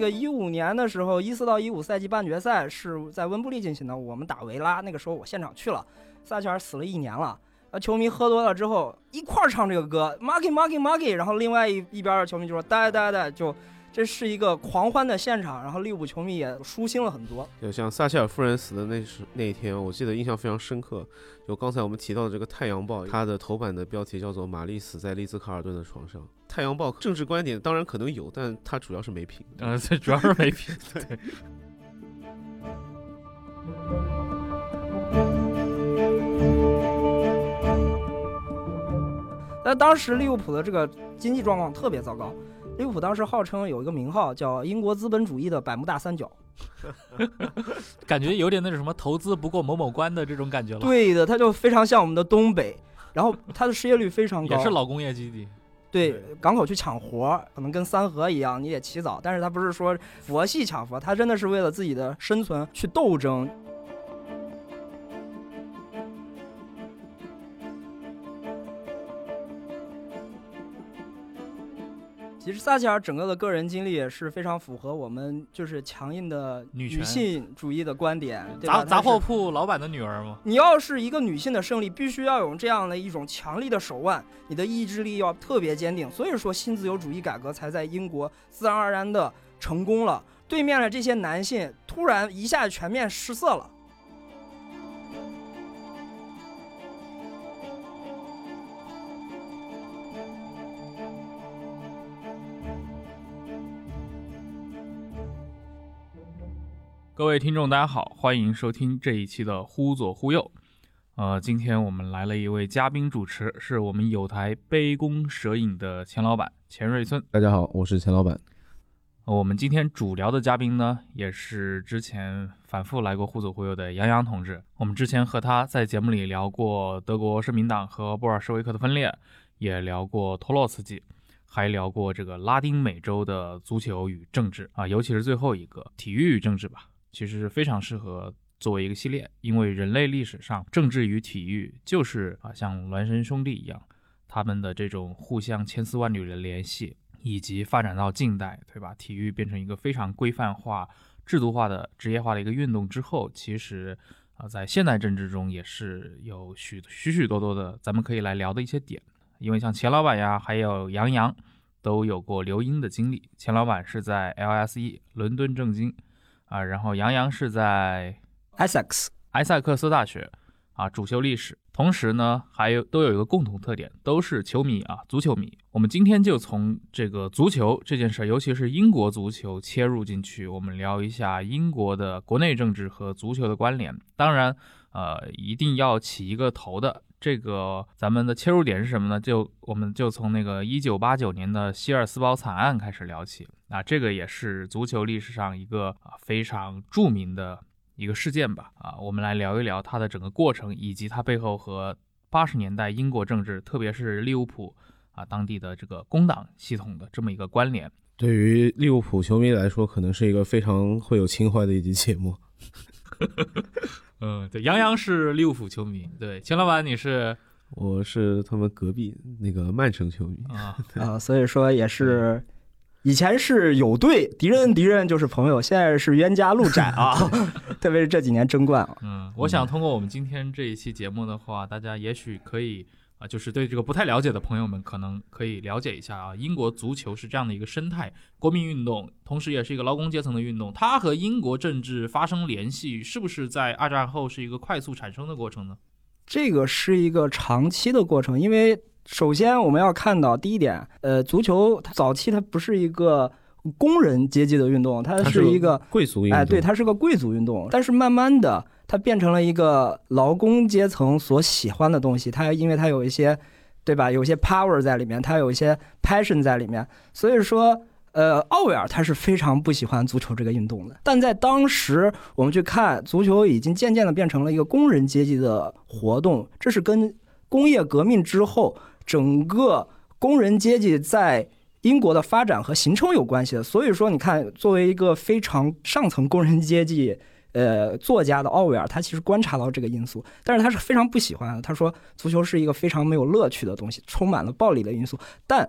这个一五年的时候，一四到一五赛季半决赛是在温布利进行的，我们打维拉，那个时候我现场去了，撒切尔死了一年了。啊，球迷喝多了之后一块儿唱这个歌，Marky Marky Marky，然后另外一一边的球迷就说呆呆呆，就这是一个狂欢的现场，然后利物浦球迷也舒心了很多。就像撒切尔夫人死的那时那一天，我记得印象非常深刻。就刚才我们提到的这个《太阳报》，它的头版的标题叫做“玛丽死在丽兹卡尔顿的床上”。《太阳报》政治观点当然可能有，但它主要是没评。呃，这主要是没品。对。那当时利物浦的这个经济状况特别糟糕，利物浦当时号称有一个名号叫“英国资本主义的百慕大三角 ”，感觉有点那种什么投资不过某某关的这种感觉了。对的，它就非常像我们的东北，然后它的失业率非常高，也是老工业基地。对，港口去抢活，可能跟三河一样，你得起早，但是他不是说佛系抢活，他真的是为了自己的生存去斗争。其实撒切尔整个的个人经历也是非常符合我们就是强硬的女性主义的观点。杂杂货铺老板的女儿吗？你要是一个女性的胜利，必须要有这样的一种强力的手腕，你的意志力要特别坚定。所以说，新自由主义改革才在英国自然而然的成功了。对面的这些男性突然一下全面失色了。各位听众，大家好，欢迎收听这一期的《忽左忽右》。呃，今天我们来了一位嘉宾主持，是我们有台杯弓蛇影的钱老板钱瑞村。大家好，我是钱老板。我们今天主聊的嘉宾呢，也是之前反复来过《忽左忽右》的杨洋同志。我们之前和他在节目里聊过德国社民党和布尔什维克的分裂，也聊过托洛茨基，还聊过这个拉丁美洲的足球与政治啊，尤其是最后一个体育与政治吧。其实是非常适合作为一个系列，因为人类历史上政治与体育就是啊像孪生兄弟一样，他们的这种互相千丝万缕的联系，以及发展到近代，对吧？体育变成一个非常规范化、制度化的职业化的一个运动之后，其实啊在现代政治中也是有许许许多多的咱们可以来聊的一些点。因为像钱老板呀，还有杨洋都有过留英的经历。钱老板是在 LSE 伦敦政经。啊，然后杨洋是在埃塞克斯埃塞克斯大学啊，主修历史，同时呢，还有都有一个共同特点，都是球迷啊，足球迷。我们今天就从这个足球这件事，尤其是英国足球切入进去，我们聊一下英国的国内政治和足球的关联。当然，呃，一定要起一个头的。这个咱们的切入点是什么呢？就我们就从那个一九八九年的希尔斯堡惨案开始聊起啊，这个也是足球历史上一个啊非常著名的一个事件吧啊，我们来聊一聊它的整个过程，以及它背后和八十年代英国政治，特别是利物浦啊当地的这个工党系统的这么一个关联。对于利物浦球迷来说，可能是一个非常会有情怀的一集节目。嗯，对，杨洋是利物浦球迷，对，秦老板你是，我是他们隔壁那个曼城球迷啊 啊，所以说也是以前是有队，敌人敌人就是朋友，现在是冤家路窄啊 特别是这几年争冠啊。嗯，我想通过我们今天这一期节目的话，大家也许可以。啊，就是对这个不太了解的朋友们，可能可以了解一下啊。英国足球是这样的一个生态，国民运动，同时也是一个劳工阶层的运动。它和英国政治发生联系，是不是在二战后是一个快速产生的过程呢？这个是一个长期的过程，因为首先我们要看到第一点，呃，足球它早期它不是一个工人阶级的运动，它是一个贵族运动。哎，对，它是个贵族运动，但是慢慢的。它变成了一个劳工阶层所喜欢的东西，它因为它有一些，对吧？有一些 power 在里面，它有一些 passion 在里面。所以说，呃，奥威尔他是非常不喜欢足球这个运动的。但在当时，我们去看足球，已经渐渐的变成了一个工人阶级的活动。这是跟工业革命之后整个工人阶级在英国的发展和形成有关系的。所以说，你看，作为一个非常上层工人阶级。呃，作家的奥威尔，他其实观察到这个因素，但是他是非常不喜欢的。他说，足球是一个非常没有乐趣的东西，充满了暴力的因素。但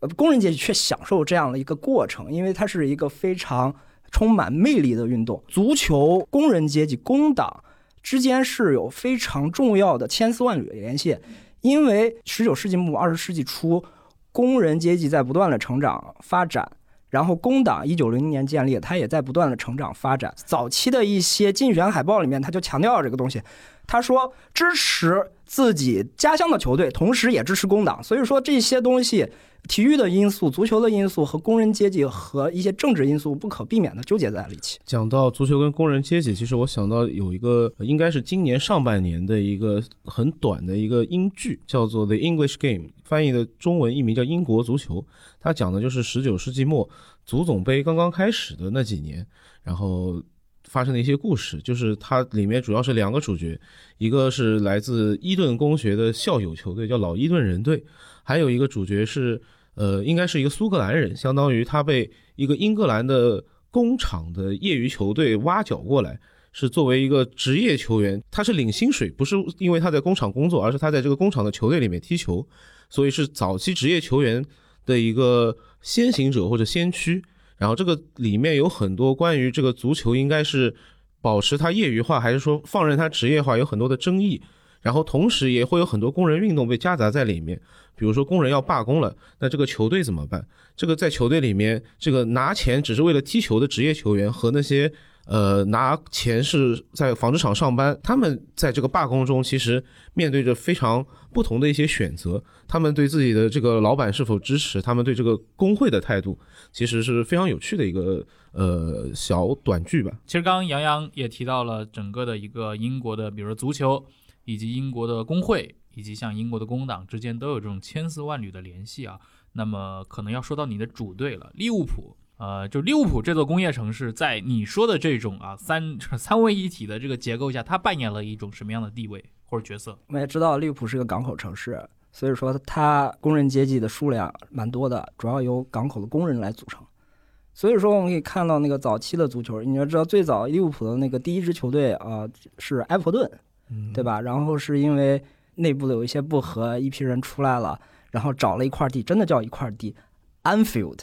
呃，工人阶级却享受这样的一个过程，因为它是一个非常充满魅力的运动。足球、工人阶级、工党之间是有非常重要的千丝万缕的联系，因为十九世纪末二十世纪初，工人阶级在不断的成长发展。然后工党一九零零年建立，它也在不断的成长发展。早期的一些竞选海报里面，它就强调这个东西，他说支持自己家乡的球队，同时也支持工党。所以说这些东西，体育的因素、足球的因素和工人阶级和一些政治因素不可避免的纠结在了一起。讲到足球跟工人阶级，其实我想到有一个应该是今年上半年的一个很短的一个英剧，叫做《The English Game》，翻译的中文译名叫《英国足球》。它讲的就是十九世纪末足总杯刚刚开始的那几年，然后发生的一些故事。就是它里面主要是两个主角，一个是来自伊顿公学的校友球队，叫老伊顿人队，还有一个主角是呃，应该是一个苏格兰人，相当于他被一个英格兰的工厂的业余球队挖角过来，是作为一个职业球员，他是领薪水，不是因为他在工厂工作，而是他在这个工厂的球队里面踢球，所以是早期职业球员。的一个先行者或者先驱，然后这个里面有很多关于这个足球应该是保持它业余化，还是说放任它职业化，有很多的争议。然后同时也会有很多工人运动被夹杂在里面，比如说工人要罢工了，那这个球队怎么办？这个在球队里面，这个拿钱只是为了踢球的职业球员和那些。呃，拿钱是在纺织厂上班，他们在这个罢工中，其实面对着非常不同的一些选择。他们对自己的这个老板是否支持，他们对这个工会的态度，其实是非常有趣的一个呃小短剧吧。其实刚刚杨洋也提到了整个的一个英国的，比如说足球，以及英国的工会，以及像英国的工党之间都有这种千丝万缕的联系啊。那么可能要说到你的主队了，利物浦。呃，就利物浦这座工业城市，在你说的这种啊三三位一体的这个结构下，它扮演了一种什么样的地位或者角色？我们也知道利物浦是个港口城市，所以说它工人阶级的数量蛮多的，主要由港口的工人来组成。所以说我们可以看到那个早期的足球，你要知道最早利物浦的那个第一支球队啊是埃弗顿，对吧？然后是因为内部的有一些不和，一批人出来了，然后找了一块地，真的叫一块地，Anfield。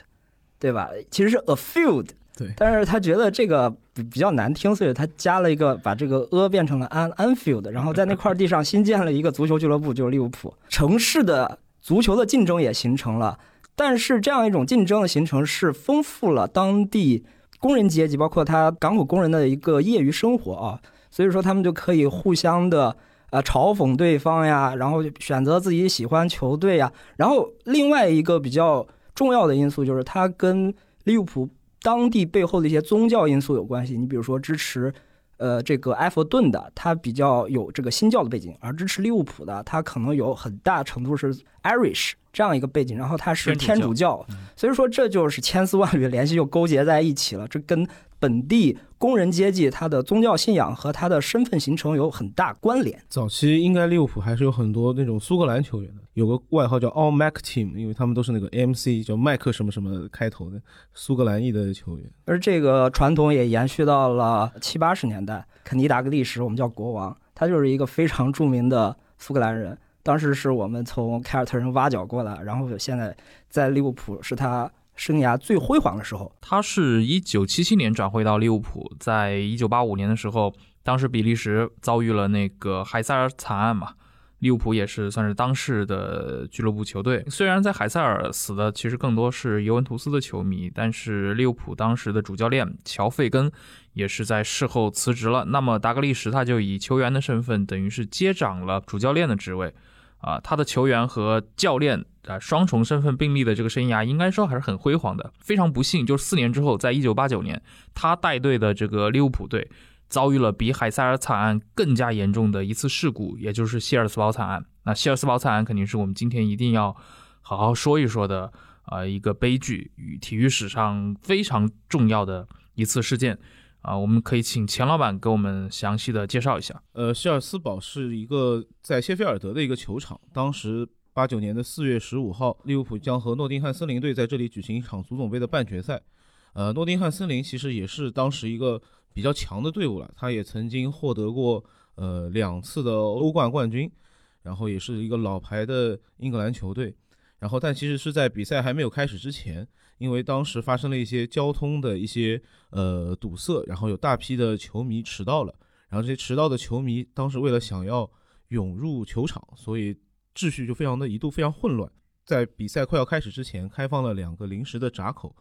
对吧？其实是 a field，对，但是他觉得这个比比较难听，所以他加了一个，把这个 a 变成了 an Anfield，然后在那块地上新建了一个足球俱乐部，就是利物浦。城市的足球的竞争也形成了，但是这样一种竞争的形成是丰富了当地工人阶级，包括他港口工人的一个业余生活啊，所以说他们就可以互相的呃嘲讽对方呀，然后选择自己喜欢球队呀，然后另外一个比较。重要的因素就是它跟利物浦当地背后的一些宗教因素有关系。你比如说支持，呃，这个埃弗顿的，它比较有这个新教的背景；而支持利物浦的，它可能有很大程度是 Irish 这样一个背景，然后他是天主教。所以说这就是千丝万缕联系又勾结在一起了。这跟本地工人阶级他的宗教信仰和他的身份形成有很大关联。早期应该利物浦还是有很多那种苏格兰球员的，有个外号叫 All Mac Team，因为他们都是那个 MC 叫麦克什么什么开头的苏格兰裔的球员。而这个传统也延续到了七八十年代，肯尼达格利什我们叫国王，他就是一个非常著名的苏格兰人，当时是我们从凯尔特人挖角过来，然后现在在利物浦是他。生涯最辉煌的时候，他是一九七七年转会到利物浦，在一九八五年的时候，当时比利时遭遇了那个海塞尔惨案嘛，利物浦也是算是当时的俱乐部球队。虽然在海塞尔死的其实更多是尤文图斯的球迷，但是利物浦当时的主教练乔费根也是在事后辞职了。那么达格利什他就以球员的身份，等于是接掌了主教练的职位。啊，他的球员和教练啊双重身份并立的这个生涯，应该说还是很辉煌的。非常不幸，就是四年之后，在一九八九年，他带队的这个利物浦队遭遇了比海塞尔惨案更加严重的一次事故，也就是希尔斯堡惨案。那希尔斯堡惨案肯定是我们今天一定要好好说一说的啊一个悲剧与体育史上非常重要的一次事件。啊，我们可以请钱老板给我们详细的介绍一下。呃，希尔斯堡是一个在谢菲尔德的一个球场。当时八九年的四月十五号，利物浦将和诺丁汉森林队在这里举行一场足总杯的半决赛。呃，诺丁汉森林其实也是当时一个比较强的队伍了，他也曾经获得过呃两次的欧冠冠军，然后也是一个老牌的英格兰球队。然后但其实是在比赛还没有开始之前，因为当时发生了一些交通的一些呃堵塞，然后有大批的球迷迟到了，然后这些迟到的球迷当时为了想要涌入球场，所以秩序就非常的一度非常混乱。在比赛快要开始之前，开放了两个临时的闸口，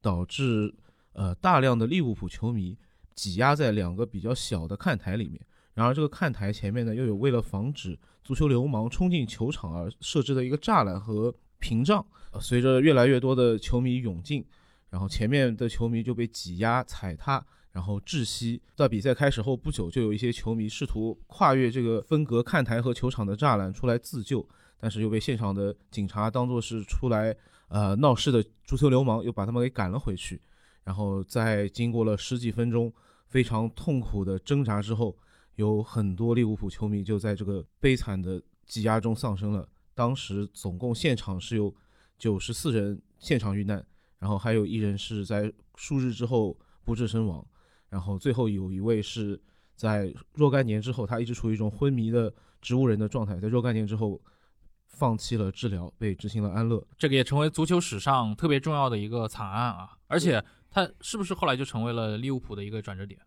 导致呃大量的利物浦球迷挤压在两个比较小的看台里面。然而这个看台前面呢，又有为了防止足球流氓冲进球场而设置的一个栅栏和屏障。随着越来越多的球迷涌进，然后前面的球迷就被挤压、踩踏，然后窒息。在比赛开始后不久，就有一些球迷试图跨越这个分隔看台和球场的栅栏出来自救。但是又被现场的警察当作是出来呃闹事的足球流氓，又把他们给赶了回去。然后在经过了十几分钟非常痛苦的挣扎之后，有很多利物浦球迷就在这个悲惨的挤压中丧生了。当时总共现场是有九十四人现场遇难，然后还有一人是在数日之后不治身亡，然后最后有一位是在若干年之后，他一直处于一种昏迷的植物人的状态，在若干年之后。放弃了治疗，被执行了安乐。这个也成为足球史上特别重要的一个惨案啊！而且他是不是后来就成为了利物浦的一个转折点？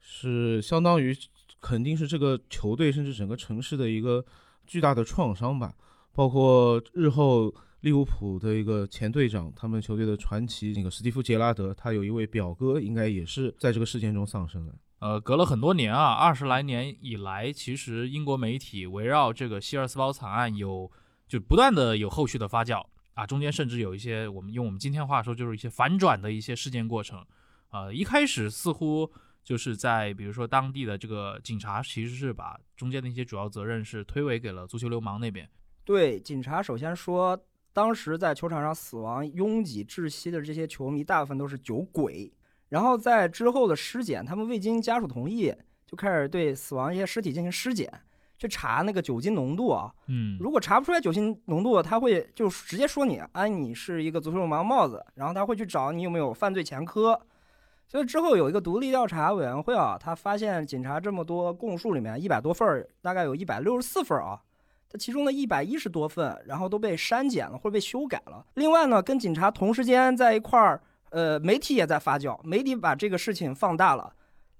是相当于肯定是这个球队甚至整个城市的一个巨大的创伤吧。包括日后利物浦的一个前队长，他们球队的传奇那个史蒂夫杰拉德，他有一位表哥，应该也是在这个事件中丧生的。呃，隔了很多年啊，二十来年以来，其实英国媒体围绕这个希尔斯堡惨案有。就不断的有后续的发酵啊，中间甚至有一些我们用我们今天话说，就是一些反转的一些事件过程。呃，一开始似乎就是在比如说当地的这个警察，其实是把中间的一些主要责任是推诿给了足球流氓那边。对，警察首先说，当时在球场上死亡、拥挤窒息的这些球迷，大部分都是酒鬼。然后在之后的尸检，他们未经家属同意，就开始对死亡一些尸体进行尸检。去查那个酒精浓度啊，嗯，如果查不出来酒精浓度，他会就直接说你，哎，你是一个足球流氓帽子，然后他会去找你有没有犯罪前科。所以之后有一个独立调查委员会啊，他发现警察这么多供述里面一百多份儿，大概有一百六十四份儿啊，它其中的一百一十多份，然后都被删减了或者被修改了。另外呢，跟警察同时间在一块儿，呃，媒体也在发酵，媒体把这个事情放大了。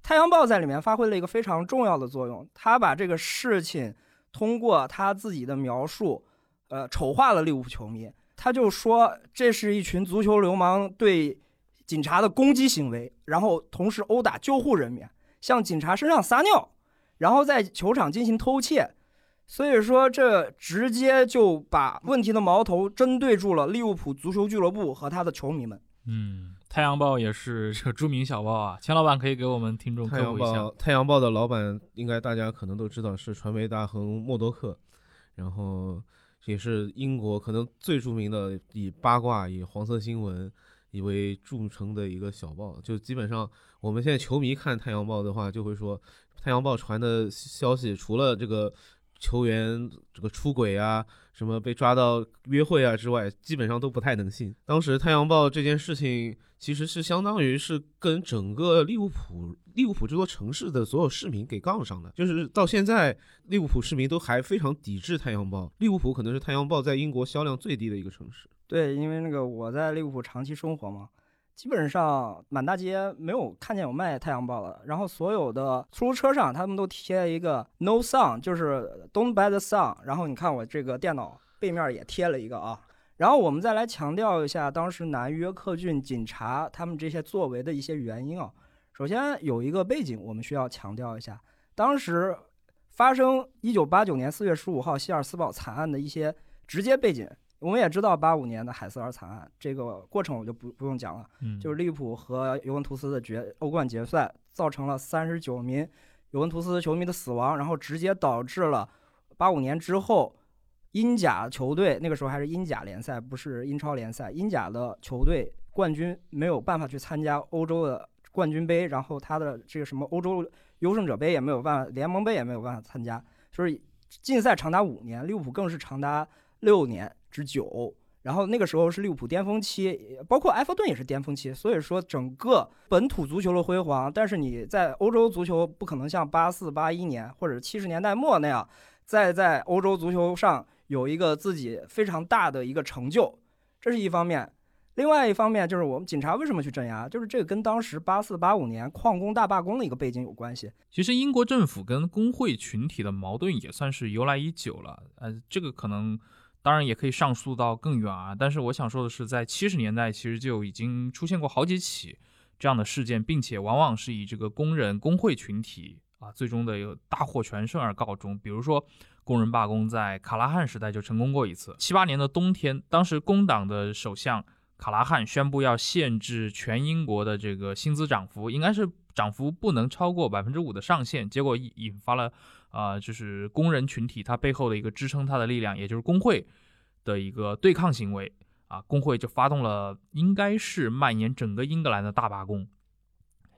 《太阳报》在里面发挥了一个非常重要的作用，他把这个事情通过他自己的描述，呃，丑化了利物浦球迷。他就说这是一群足球流氓对警察的攻击行为，然后同时殴打救护人员，向警察身上撒尿，然后在球场进行偷窃。所以说，这直接就把问题的矛头针对住了利物浦足球俱乐部和他的球迷们。嗯。太阳报也是这个著名小报啊，钱老板可以给我们听众科普一下。太阳报的老板应该大家可能都知道是传媒大亨默多克，然后也是英国可能最著名的以八卦、以黄色新闻以为著称的一个小报。就基本上我们现在球迷看太阳报的话，就会说太阳报传的消息除了这个。球员这个出轨啊，什么被抓到约会啊之外，基本上都不太能信。当时《太阳报》这件事情其实是相当于是跟整个利物浦、利物浦这座城市的所有市民给杠上了，就是到现在利物浦市民都还非常抵制《太阳报》。利物浦可能是《太阳报》在英国销量最低的一个城市。对，因为那个我在利物浦长期生活嘛。基本上满大街没有看见有卖《太阳报》的，然后所有的出租车上他们都贴一个 “No Sun”，就是 “Don't buy the Sun”。然后你看我这个电脑背面也贴了一个啊。然后我们再来强调一下当时南约克郡警察他们这些作为的一些原因啊。首先有一个背景我们需要强调一下，当时发生1989年4月15号希尔斯堡惨案的一些直接背景。我们也知道八五年的海瑟尔惨案，这个过程我就不不用讲了。嗯，就是利物浦和尤文图斯的决欧冠决赛，造成了三十九名尤文图斯球迷的死亡，然后直接导致了八五年之后英甲球队那个时候还是英甲联赛，不是英超联赛，英甲的球队冠军没有办法去参加欧洲的冠军杯，然后他的这个什么欧洲优胜者杯也没有办法，联盟杯也没有办法参加，就是禁赛长达五年，利物浦更是长达六年。之久，然后那个时候是利物浦巅峰期，包括埃弗顿也是巅峰期，所以说整个本土足球的辉煌。但是你在欧洲足球不可能像八四八一年或者七十年代末那样，再在欧洲足球上有一个自己非常大的一个成就，这是一方面。另外一方面就是我们警察为什么去镇压，就是这个跟当时八四八五年矿工大罢工的一个背景有关系。其实英国政府跟工会群体的矛盾也算是由来已久了，呃，这个可能当然也可以上溯到更远啊。但是我想说的是，在七十年代其实就已经出现过好几起这样的事件，并且往往是以这个工人工会群体啊最终的有大获全胜而告终。比如说工人罢工在卡拉汉时代就成功过一次，七八年的冬天，当时工党的首相。卡拉汉宣布要限制全英国的这个薪资涨幅，应该是涨幅不能超过百分之五的上限。结果引发了，啊，就是工人群体他背后的一个支撑他的力量，也就是工会的一个对抗行为啊。工会就发动了，应该是蔓延整个英格兰的大罢工，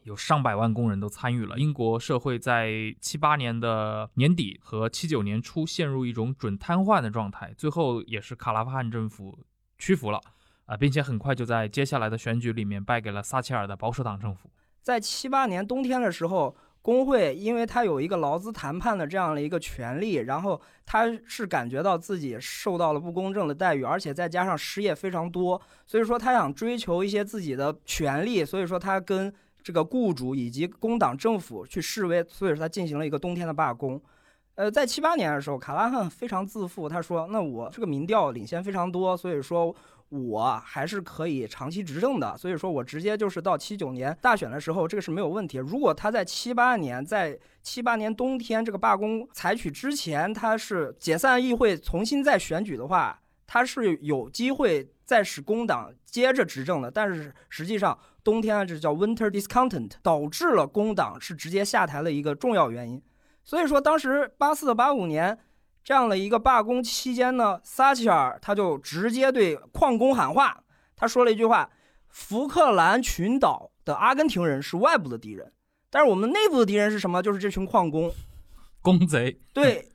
有上百万工人都参与了。英国社会在七八年的年底和七九年初陷入一种准瘫痪的状态，最后也是卡拉汉政府屈服了。啊，并且很快就在接下来的选举里面败给了撒切尔的保守党政府。在七八年冬天的时候，工会因为他有一个劳资谈判的这样的一个权利，然后他是感觉到自己受到了不公正的待遇，而且再加上失业非常多，所以说他想追求一些自己的权利，所以说他跟这个雇主以及工党政府去示威，所以说他进行了一个冬天的罢工。呃，在七八年的时候，卡拉汉非常自负，他说：“那我这个民调领先非常多，所以说。”我还是可以长期执政的，所以说我直接就是到七九年大选的时候，这个是没有问题。如果他在七八年，在七八年冬天这个罢工采取之前，他是解散议会重新再选举的话，他是有机会再使工党接着执政的。但是实际上冬天啊这叫 winter discontent，导致了工党是直接下台的一个重要原因。所以说当时八四八五年。这样的一个罢工期间呢，撒切尔他就直接对矿工喊话，他说了一句话：“福克兰群岛的阿根廷人是外部的敌人，但是我们内部的敌人是什么？就是这群矿工，工贼。”对。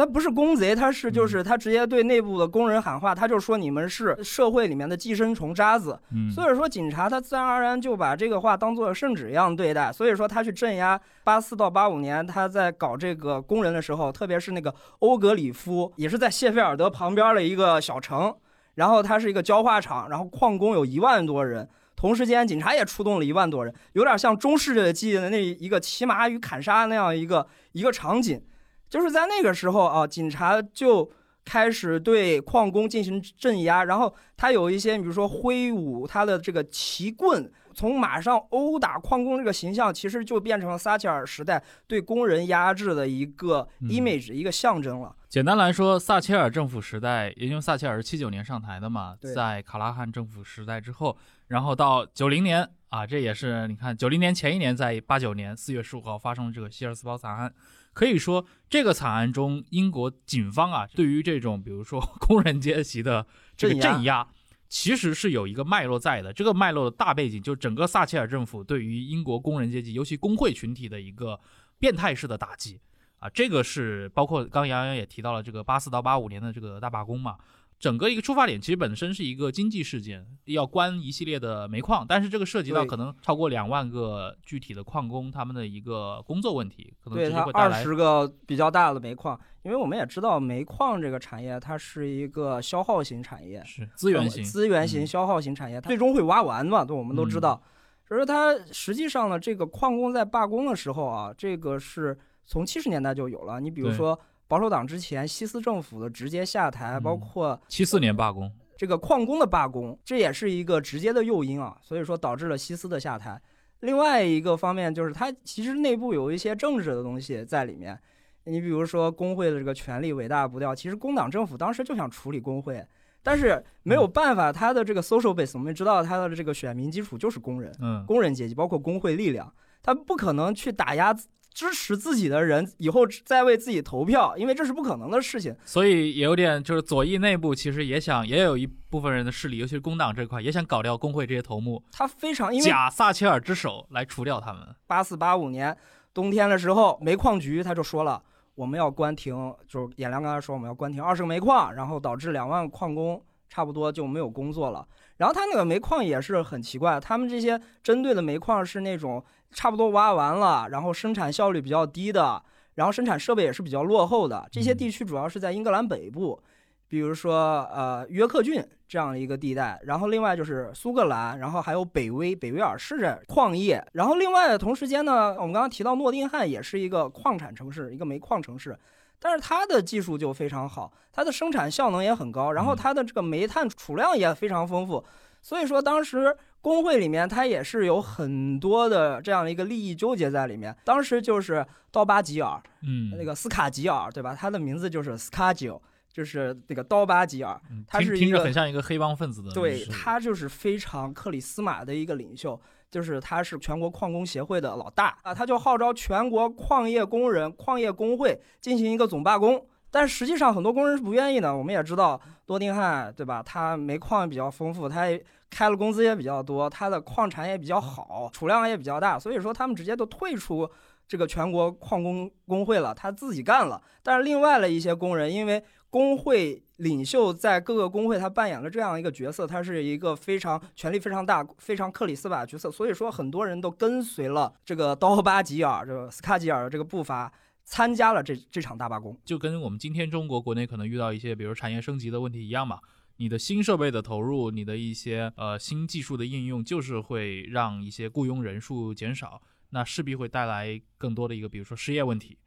他不是工贼，他是就是他直接对内部的工人喊话，他就说你们是社会里面的寄生虫渣子。所以说警察他自然而然就把这个话当做圣旨一样对待。所以说他去镇压八四到八五年他在搞这个工人的时候，特别是那个欧格里夫，也是在谢菲尔德旁边的一个小城，然后它是一个焦化厂，然后矿工有一万多人，同时间警察也出动了一万多人，有点像中世纪的那一个骑马与砍杀那样一个一个场景。就是在那个时候啊，警察就开始对矿工进行镇压，然后他有一些，比如说挥舞他的这个旗棍，从马上殴打矿工这个形象，其实就变成了撒切尔时代对工人压制的一个 image，一个象征了。简单来说，撒切尔政府时代，也就撒切尔是七九年上台的嘛，在卡拉汉政府时代之后，然后到九零年啊，这也是你看九零年前一年，在八九年四月十五号发生了这个希尔斯堡惨案。可以说，这个惨案中，英国警方啊，对于这种比如说 工人阶级的这个镇压，其实是有一个脉络在的。这个脉络的大背景，就整个撒切尔政府对于英国工人阶级，尤其工会群体的一个变态式的打击啊。这个是包括刚杨洋也提到了这个八四到八五年的这个大罢工嘛。整个一个出发点其实本身是一个经济事件，要关一系列的煤矿，但是这个涉及到可能超过两万个具体的矿工他们的一个工作问题，可能对它二十个比较大的煤矿，因为我们也知道煤矿这个产业它是一个消耗型产业，是资源型。资源型消耗型产业，它最终会挖完嘛，对我们都知道，所以说它实际上呢，这个矿工在罢工的时候啊，这个是从七十年代就有了，你比如说。保守党之前，西斯政府的直接下台，包括七四年罢工，这个矿工的罢工，这也是一个直接的诱因啊，所以说导致了西斯的下台。另外一个方面就是，它其实内部有一些政治的东西在里面。你比如说工会的这个权力伟大不掉，其实工党政府当时就想处理工会，但是没有办法，他的这个 social base，我们知道他的这个选民基础就是工人，嗯，工人阶级，包括工会力量，他不可能去打压。支持自己的人以后再为自己投票，因为这是不可能的事情。所以也有点就是左翼内部其实也想，也有一部分人的势力，尤其是工党这块也想搞掉工会这些头目。他非常因为假撒切尔之手来除掉他们。八四八五年冬天的时候，煤矿局他就说了，我们要关停，就是演良刚才说我们要关停二十个煤矿，然后导致两万矿工差不多就没有工作了。然后他那个煤矿也是很奇怪，他们这些针对的煤矿是那种。差不多挖完了，然后生产效率比较低的，然后生产设备也是比较落后的。这些地区主要是在英格兰北部，比如说呃约克郡这样的一个地带，然后另外就是苏格兰，然后还有北威、北威尔士这矿业，然后另外同时间呢，我们刚刚提到诺丁汉也是一个矿产城市，一个煤矿城市。但是它的技术就非常好，它的生产效能也很高，然后它的这个煤炭储量也非常丰富，所以说当时工会里面它也是有很多的这样的一个利益纠结在里面。当时就是刀疤吉尔，嗯，那个斯卡吉尔，对吧？他的名字就是斯卡吉尔，就是那个刀疤吉尔，他是听着很像一个黑帮分子的，对他就是非常克里斯玛的一个领袖。就是他是全国矿工协会的老大啊，他就号召全国矿业工人、矿业工会进行一个总罢工。但实际上很多工人是不愿意的。我们也知道多丁汉，对吧？他煤矿比较丰富，他开了工资也比较多，他的矿产也比较好，储量也比较大，所以说他们直接都退出这个全国矿工工会了，他自己干了。但是另外的一些工人，因为工会领袖在各个工会，他扮演了这样一个角色，他是一个非常权力非常大、非常克里斯瓦角色，所以说很多人都跟随了这个刀巴吉尔、这个斯卡吉尔的这个步伐，参加了这这场大罢工。就跟我们今天中国国内可能遇到一些，比如产业升级的问题一样嘛，你的新设备的投入，你的一些呃新技术的应用，就是会让一些雇佣人数减少，那势必会带来更多的一个，比如说失业问题。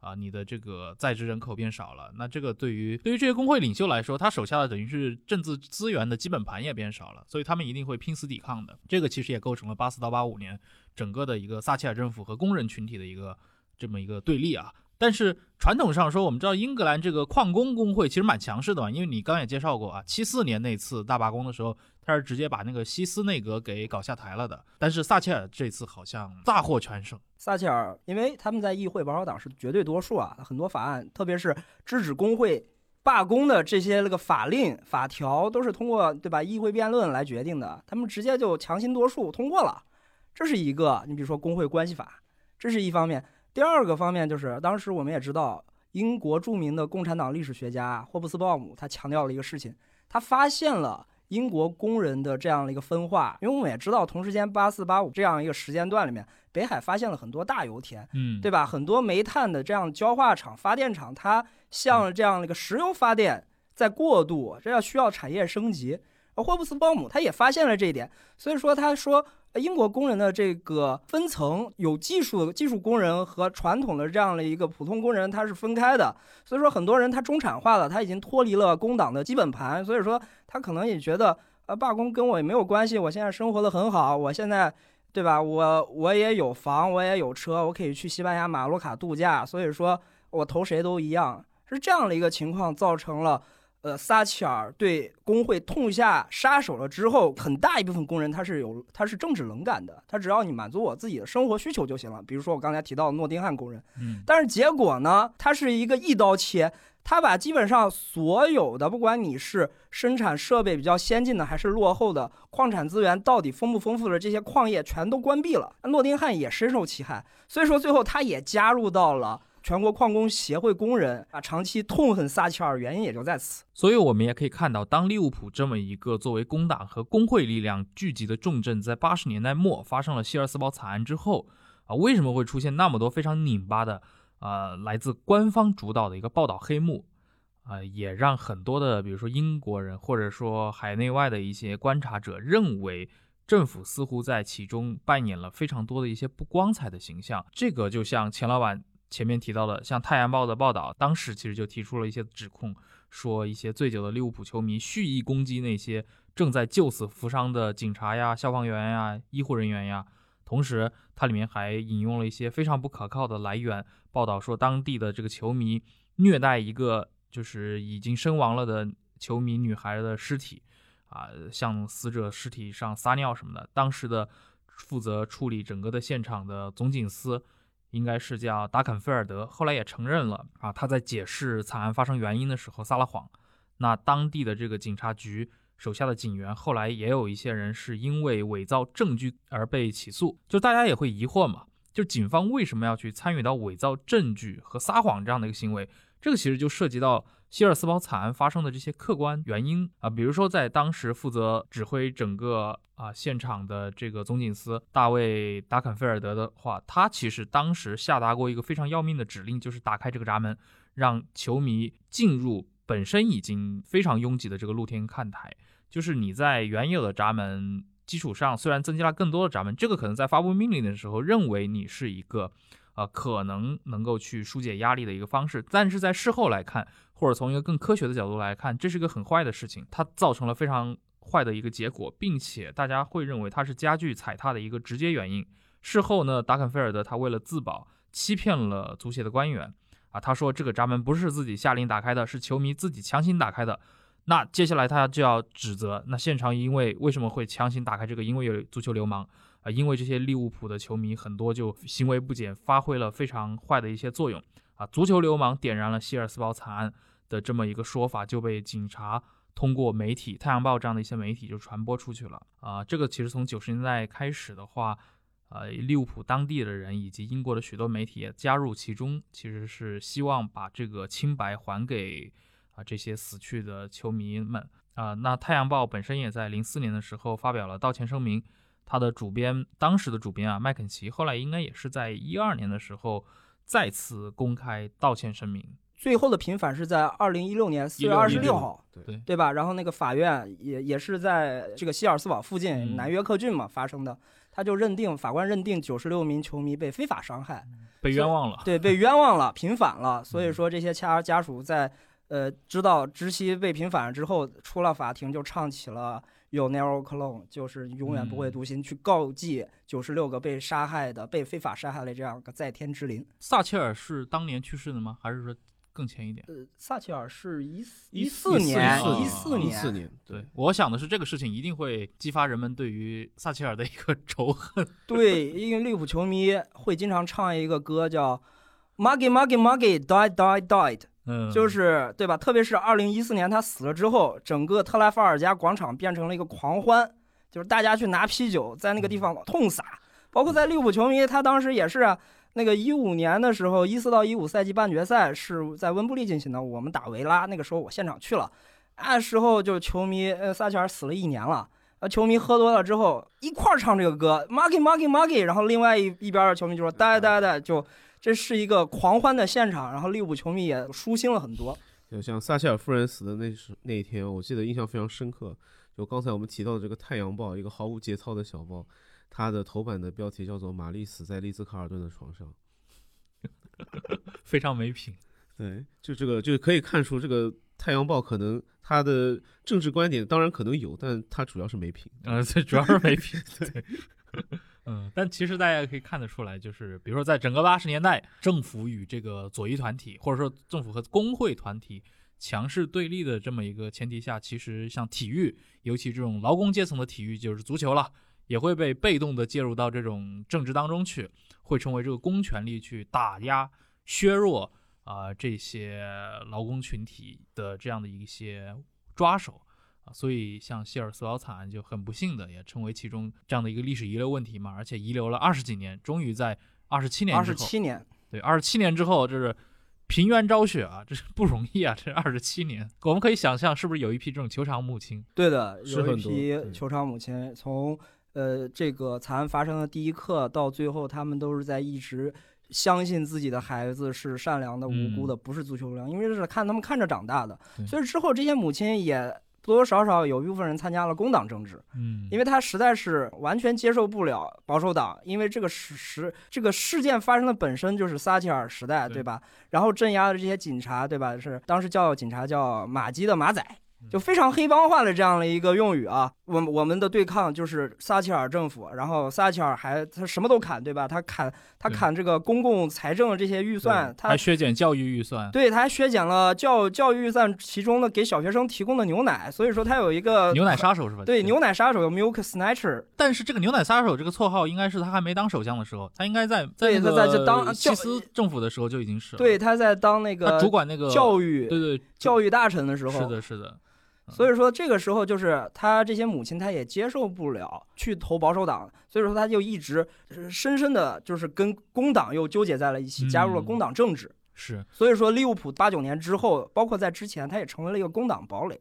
啊，你的这个在职人口变少了，那这个对于对于这些工会领袖来说，他手下的等于是政治资源的基本盘也变少了，所以他们一定会拼死抵抗的。这个其实也构成了八四到八五年整个的一个撒切尔政府和工人群体的一个这么一个对立啊。但是传统上说，我们知道英格兰这个矿工工会其实蛮强势的嘛，因为你刚也介绍过啊，七四年那次大罢工的时候。他是直接把那个西斯内阁给搞下台了的，但是撒切尔这次好像大获全胜。撒切尔，因为他们在议会保守党是绝对多数啊，很多法案，特别是制止工会罢工的这些那个法令法条，都是通过对吧议会辩论来决定的，他们直接就强行多数通过了。这是一个，你比如说工会关系法，这是一方面。第二个方面就是，当时我们也知道，英国著名的共产党历史学家霍布斯鲍姆他强调了一个事情，他发现了。英国工人的这样的一个分化，因为我们也知道，同时间八四八五这样一个时间段里面，北海发现了很多大油田，嗯，对吧？很多煤炭的这样焦化厂、发电厂，它向这样的一个石油发电在过渡，这要需要产业升级。而霍布斯鲍姆他也发现了这一点，所以说他说。英国工人的这个分层有技术技术工人和传统的这样的一个普通工人，他是分开的。所以说，很多人他中产化了，他已经脱离了工党的基本盘。所以说，他可能也觉得，呃，罢工跟我也没有关系。我现在生活的很好，我现在，对吧？我我也有房，我也有车，我可以去西班牙马洛卡度假。所以说我投谁都一样，是这样的一个情况造成了。呃，撒切尔对工会痛下杀手了之后，很大一部分工人他是有他是政治冷感的，他只要你满足我自己的生活需求就行了。比如说我刚才提到的诺丁汉工人，嗯，但是结果呢，他是一个一刀切，他把基本上所有的，不管你是生产设备比较先进的还是落后的，矿产资源到底丰不丰富的这些矿业全都关闭了，诺丁汉也深受其害，所以说最后他也加入到了。全国矿工协会工人啊，长期痛恨撒切尔，原因也就在此。所以我们也可以看到，当利物浦这么一个作为工党和工会力量聚集的重镇，在八十年代末发生了希尔斯堡惨案之后，啊，为什么会出现那么多非常拧巴的，呃，来自官方主导的一个报道黑幕，啊，也让很多的，比如说英国人或者说海内外的一些观察者认为，政府似乎在其中扮演了非常多的一些不光彩的形象。这个就像钱老板。前面提到的，像《太阳报》的报道，当时其实就提出了一些指控，说一些醉酒的利物浦球迷蓄意攻击那些正在救死扶伤的警察呀、消防员呀、医护人员呀。同时，它里面还引用了一些非常不可靠的来源，报道说当地的这个球迷虐待一个就是已经身亡了的球迷女孩的尸体，啊，向死者尸体上撒尿什么的。当时的负责处理整个的现场的总警司。应该是叫达肯菲尔德，后来也承认了啊，他在解释惨案发生原因的时候撒了谎。那当地的这个警察局手下的警员，后来也有一些人是因为伪造证据而被起诉。就大家也会疑惑嘛，就警方为什么要去参与到伪造证据和撒谎这样的一个行为？这个其实就涉及到。希尔斯堡惨案发生的这些客观原因啊，比如说在当时负责指挥整个啊现场的这个总警司大卫达肯菲尔德的话，他其实当时下达过一个非常要命的指令，就是打开这个闸门，让球迷进入本身已经非常拥挤的这个露天看台，就是你在原有的闸门基础上，虽然增加了更多的闸门，这个可能在发布命令的时候认为你是一个，呃，可能能够去疏解压力的一个方式，但是在事后来看，或者从一个更科学的角度来看，这是个很坏的事情，它造成了非常坏的一个结果，并且大家会认为它是加剧踩踏的一个直接原因。事后呢，达肯菲尔德他为了自保，欺骗了足协的官员。啊，他说这个闸门不是自己下令打开的，是球迷自己强行打开的。那接下来他就要指责，那现场因为为什么会强行打开这个？因为有足球流氓啊，因为这些利物浦的球迷很多就行为不检，发挥了非常坏的一些作用啊。足球流氓点燃了希尔斯堡惨案的这么一个说法就被警察通过媒体《太阳报》这样的一些媒体就传播出去了啊。这个其实从九十年代开始的话。呃，利物浦当地的人以及英国的许多媒体也加入其中，其实是希望把这个清白还给啊这些死去的球迷们啊。那《太阳报》本身也在零四年的时候发表了道歉声明，他的主编当时的主编啊麦肯齐，后来应该也是在一二年的时候再次公开道歉声明。最后的平反是在二零一六年四月二十六号，对对吧？然后那个法院也也是在这个希尔斯堡附近南约克郡嘛发生的。他就认定，法官认定九十六名球迷被非法伤害，被冤枉了。对，被冤枉了，平反了。所以说，这些家家属在呃知道知悉被平反了之后，出了法庭就唱起了《有 narrow clone，》，就是永远不会独行，去告诫九十六个被杀害的、被非法杀害的这样个在天之灵。撒切尔是当年去世的吗？还是说？更前一点，呃，萨切尔是一四一四年，一四年，一四年。对，我想的是这个事情一定会激发人们对于萨切尔的一个 仇恨。对，因为利物浦球迷会经常唱一个歌叫 “Maggie Maggie Maggie died died died”，嗯，就是对吧？特别是二零一四年他死了之后，整个特拉法尔加广场变成了一个狂欢，就是大家去拿啤酒在那个地方痛洒，包括在利物浦球迷，他当时也是。那个一五年的时候，一四到一五赛季半决赛是在温布利进行的，我们打维拉，那个时候我现场去了，那时候就球迷，呃，撒切尔死了一年了，呃，球迷喝多了之后一块儿唱这个歌，Maggie Maggie Maggie，然后另外一一边的球迷就说呆呆呆，就这是一个狂欢的现场，然后利物浦球迷也舒心了很多。就像撒切尔夫人死的那时那一天，我记得印象非常深刻，就刚才我们提到的这个《太阳报》，一个毫无节操的小报。它的头版的标题叫做“玛丽死在丽兹卡尔顿的床上 ”，非常没品。对，就这个，就是可以看出，这个《太阳报》可能它的政治观点当然可能有，但它主要是没品。呃，这主要是没品。对，嗯，但其实大家可以看得出来，就是比如说，在整个八十年代，政府与这个左翼团体，或者说政府和工会团体强势对立的这么一个前提下，其实像体育，尤其这种劳工阶层的体育，就是足球了。也会被被动的介入到这种政治当中去，会成为这个公权力去打压、削弱啊这些劳工群体的这样的一些抓手啊，所以像希尔斯堡惨案就很不幸的也成为其中这样的一个历史遗留问题嘛，而且遗留了二十几年，终于在二十七年二十七年，对，二十七年之后，就是平原昭雪啊，这是不容易啊，这二十七年，我们可以想象是不是有一批这种球场母亲？对的，有一批球场母亲从。呃，这个惨案发生的第一刻到最后，他们都是在一直相信自己的孩子是善良的、无辜的，不是足球流量，因为是看他们看着长大的。所以之后这些母亲也多多少少有一部分人参加了工党政治，嗯，因为他实在是完全接受不了保守党，因为这个事实这个事件发生的本身就是撒切尔时代，对吧？然后镇压的这些警察，对吧？是当时叫警察叫马基的马仔。就非常黑帮化的这样的一个用语啊，我我们的对抗就是撒切尔政府，然后撒切尔还他什么都砍，对吧？他砍他砍这个公共财政这些预算，他还削减教育预算，对，他还削减了教教育预算，其中的给小学生提供的牛奶，所以说他有一个牛奶杀手是吧？对，牛奶杀手 Milk Snatcher。但是这个牛奶杀手这个绰号应该是他还没当首相的时候，他应该在在在在当西斯政府的时候就已经是对，他在当那个主管那个教育对对教育大臣的时候，是的，是的。所以说这个时候就是他这些母亲，他也接受不了去投保守党，所以说他就一直深深的就是跟工党又纠结在了一起，加入了工党政治。是，所以说利物浦八九年之后，包括在之前，他也成为了一个工党堡垒。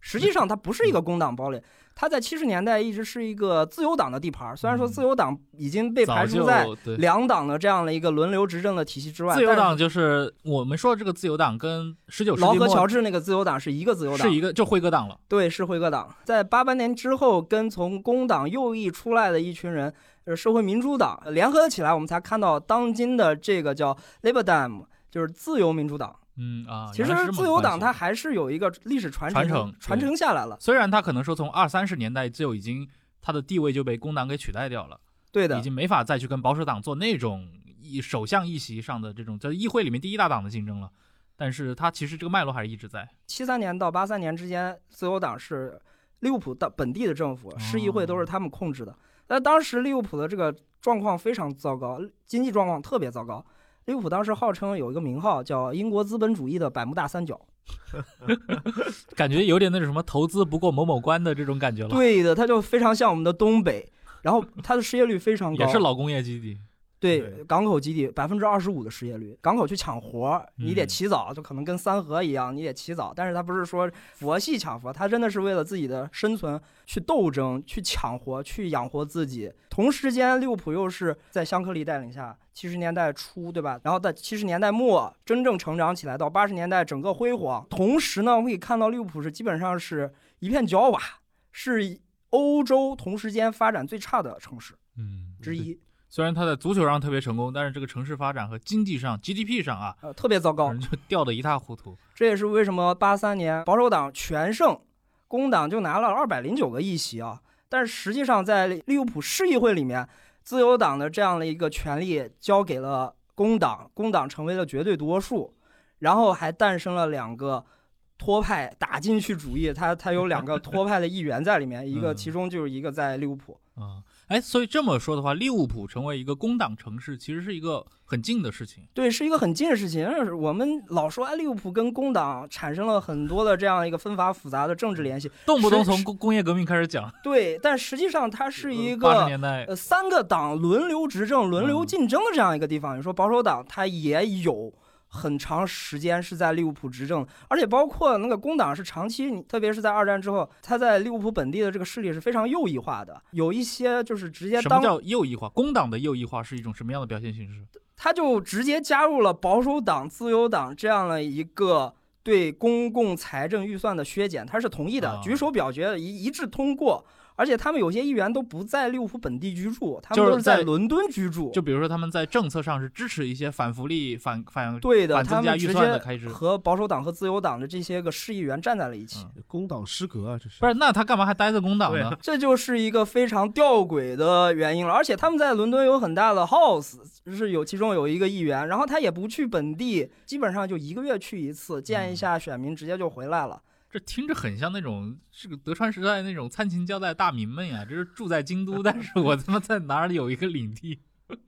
实际上他不是一个工党堡垒，他在七十年代一直是一个自由党的地盘儿，虽然说嗯自由党已经被排除在两党的这样的一个轮流执政的体系之外，自由党就是我们说的这个自由党，跟十九世纪末合乔治那个自由党是一个自由党，是一个就辉格党了。对，是辉格党。在八八年之后，跟从工党右翼出来的一群人，呃，社会民主党呃联合起来，我们才看到当今的这个叫 Labor Dem，就是自由民主党。嗯啊，其实自由党它还是有一个历史传承传承承传承下来了。虽然它可能说从二三十年代就已经它的地位就被工党给取代掉了，对的已，经没法再去跟保守党做那种一首相议席上的这种在议会里面第一大党的竞争了。但是它其实这个脉络还是一直在。七三年到八三年之间，自由党是利物浦的本地的政府，市议会都是他们控制的。但当时利物浦的这个状况非常糟糕，经济状况特别糟糕。利物浦当时号称有一个名号叫“英国资本主义的百慕大三角 感觉有点那种什么投资不过某某关的这种感觉”，了，对的，它就非常像我们的东北。然后它的失业率非常高，也是老工业基地。对对港口基地百分之二十五的失业率，港口去抢活儿，你得嗯起早，就可能跟三河一样，你得起早。但是他不是说佛系抢活，他真的是为了自己的生存去斗争、去抢活、去养活自己。同时间，利物浦又是在香克利带领下，七十年代初，对吧？然后在七十年代末真正成长起来，到八十年代整个辉煌。同时呢，我们可以看到利物浦是基本上是一片焦瓦，是欧洲同时间发展最差的城市嗯，之一，虽然他在足球上特别成功，但是这个城市发展和经济上 GDP 上啊，呃，特别糟糕。就掉得一塌糊涂。这也是为什么八三年保守党全胜，工党就拿了二百零九个议席啊。但是实际上，在利物浦市议会里面，自由党的这样的一个权利交给了工党，工党成为了绝对多数，然后还诞生了两个托派打进去主义，他他有两个托派的议员在里面，一个嗯其中就是一个在利物浦。啊、哎，所以这么说的话，利物浦成为一个工党城市，其实是一个很近的事情。对，是一个很近的事情。但是我们老说，哎，利物浦跟工党产生了很多的这样一个纷繁复杂的政治联系。动不动从工工业革命开始讲，对，但实际上它是一个八十年代，呃三个党轮流执政、轮流嗯竞争的这样一个地方。你说保守党，它也有很长时间是在利物浦执政，而且包括那个工党是长期，你特别是在二战之后，他在利物浦本地的这个势力是非常右翼化的，有一些就是直接当什么叫右翼化？工党的右翼化是一种什么样的表现形式？他就直接加入了保守党、自由党这样的一个对公共财政预算的削减，他是同意的，啊举手表决一一致通过。而且他们有些议员都不在利物浦本地居住，他们都是在在伦敦居住。就比如说他们在政策上是支持一些反福利、反反对的，反增加预他们直接算的开支。和保守党和自由党的这些个市议员站在了一起。嗯工党失格啊，这是不是，那他干嘛还待在工党呢？这就是一个非常吊诡的原因了，而且他们在伦敦有很大的 house，就是有其中有一个议员，然后他也不去本地，基本上就一个月去一次，见一下选民，直接就回来了。这听着很像那种这个德川时代那种参勤交代大名们呀，这是住在京都，但是我他妈在哪里有一个领地？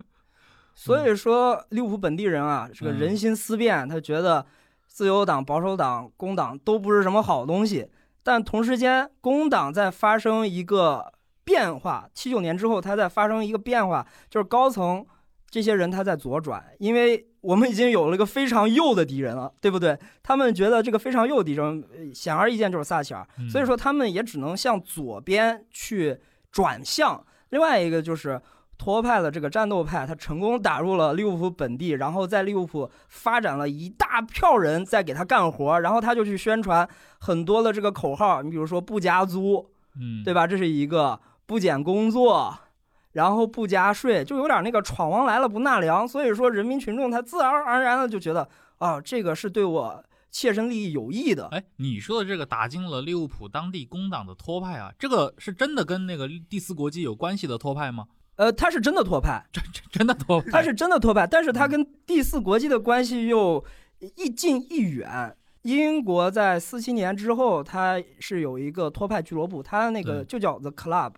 所以说，利物浦本地人啊，这个嗯人心思变，他觉得自由党、保守党、工党都不是什么好东西。但同时间，工党在发生一个变化，七九年之后，它在发生一个变化，就是高层这些人他在左转，因为我们已经有了一个非常右的敌人了，对不对？他们觉得这个非常右的敌人，呃显而易见就是撒切尔，嗯所以说他们也只能向左边去转向。另外一个就是托派的这个战斗派，他成功打入了利物浦本地，然后在利物浦发展了一大票人在给他干活，然后他就去宣传很多的这个口号，你比如说不加租，嗯，对吧？这是一个不减工作，然后不加税，就有点那个闯王来了不纳粮。所以说，人民群众他自然而然的就觉得啊，这个是对我切身利益有益的。哎，你说的这个打进了利物浦当地工党的托派啊，这个是真的跟那个第四国际有关系的托派吗？呃，他是真的托派，真真真的托派？他是真的托派，但是他跟第四国际的关系又一近一远。英国在四七年之后，它是有一个托派俱乐部，它那个就叫 The Club，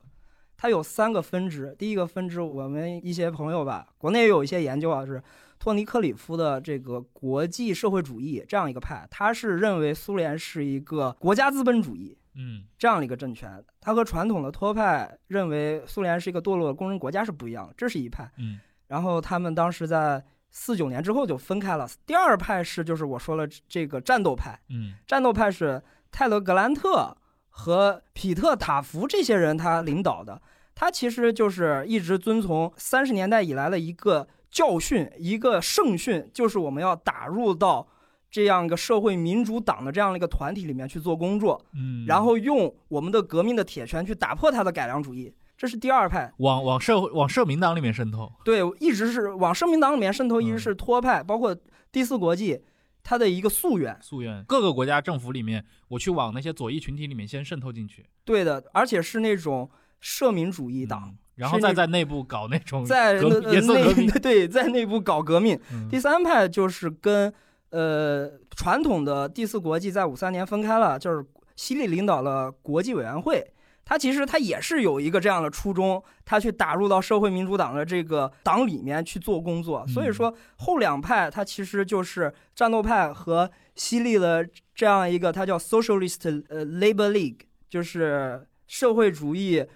它有三个分支。第一个分支，我们一些朋友吧，国内也有一些研究啊，是托尼克里夫的这个国际社会主义这样一个派，他是认为苏联是一个国家资本主义，嗯这样的一个政权，它和传统的托派认为苏联是一个堕落的工人国家是不一样的，这是一派。嗯然后他们当时在四九年之后就分开了。第二派是就是我说了这个战斗派，嗯战斗派是泰勒·格兰特和皮特塔夫这些人他领导的，他其实就是一直遵从三十年代以来的一个教训，一个圣训，就是我们要打入到这样一个社会民主党的这样的一个团体里面去做工作，嗯，然后用我们的革命的铁拳去打破他的改良主义。这是第二派，往往社会往社民党里面渗透。对，一直是往社民党里面渗透，一直是托派，包括第四国际，它的一个夙愿。夙愿，各个国家政府里面，我去往那些左翼群体里面先渗透进去。对的，而且是那种社民主义党，嗯然后再在内部搞那种在内。对在内部搞革命。嗯第三派就是跟呃传统的第四国际在五三年分开了，就是西利领导了国际委员会。他其实他也是有一个这样的初衷，他去打入到社会民主党的这个党里面去做工作。所以说后两派它其实就是战斗派和西利的这样一个，它叫 Socialist 呃 Labor League，就是社会主义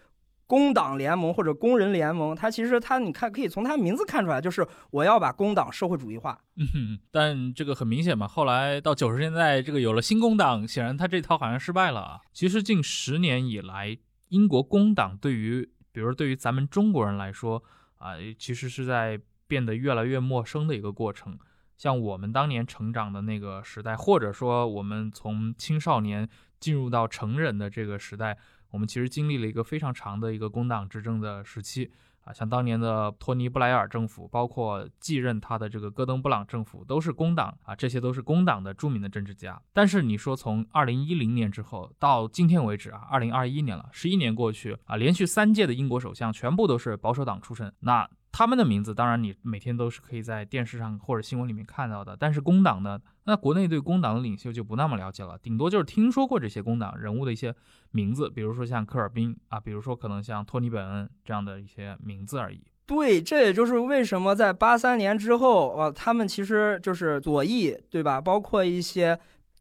工党联盟或者工人联盟。它其实它你看可以从它名字看出来，就是我要把工党社会主义化。嗯，但这个很明显嘛，后来到九十年代，这个有了新工党，显然他这套好像失败了啊。其实近十年以来，英国工党对于，比如对于咱们中国人来说啊，其实是在变得越来越陌生的一个过程。像我们当年成长的那个时代，或者说我们从青少年进入到成人的这个时代，我们其实经历了一个非常长的一个工党执政的时期。啊，像当年的托尼·布莱尔政府，包括继任他的这个戈登·布朗政府，都是工党啊，这些都是工党的著名的政治家。但是你说从2010年之后到今天为止啊，，2021年了，十一年过去啊，连续三届的英国首相全部都是保守党出身，那他们的名字当然你每天都是可以在电视上或者新闻里面看到的。但是工党呢，那国内对工党的领袖就不那么了解了，顶多就是听说过这些工党人物的一些名字，比如说像科尔宾啊，比如说可能像托尼·本恩这样的一些名字而已。对，这也就是为什么在八三年之后，啊，他们其实就是左翼，对吧？包括一些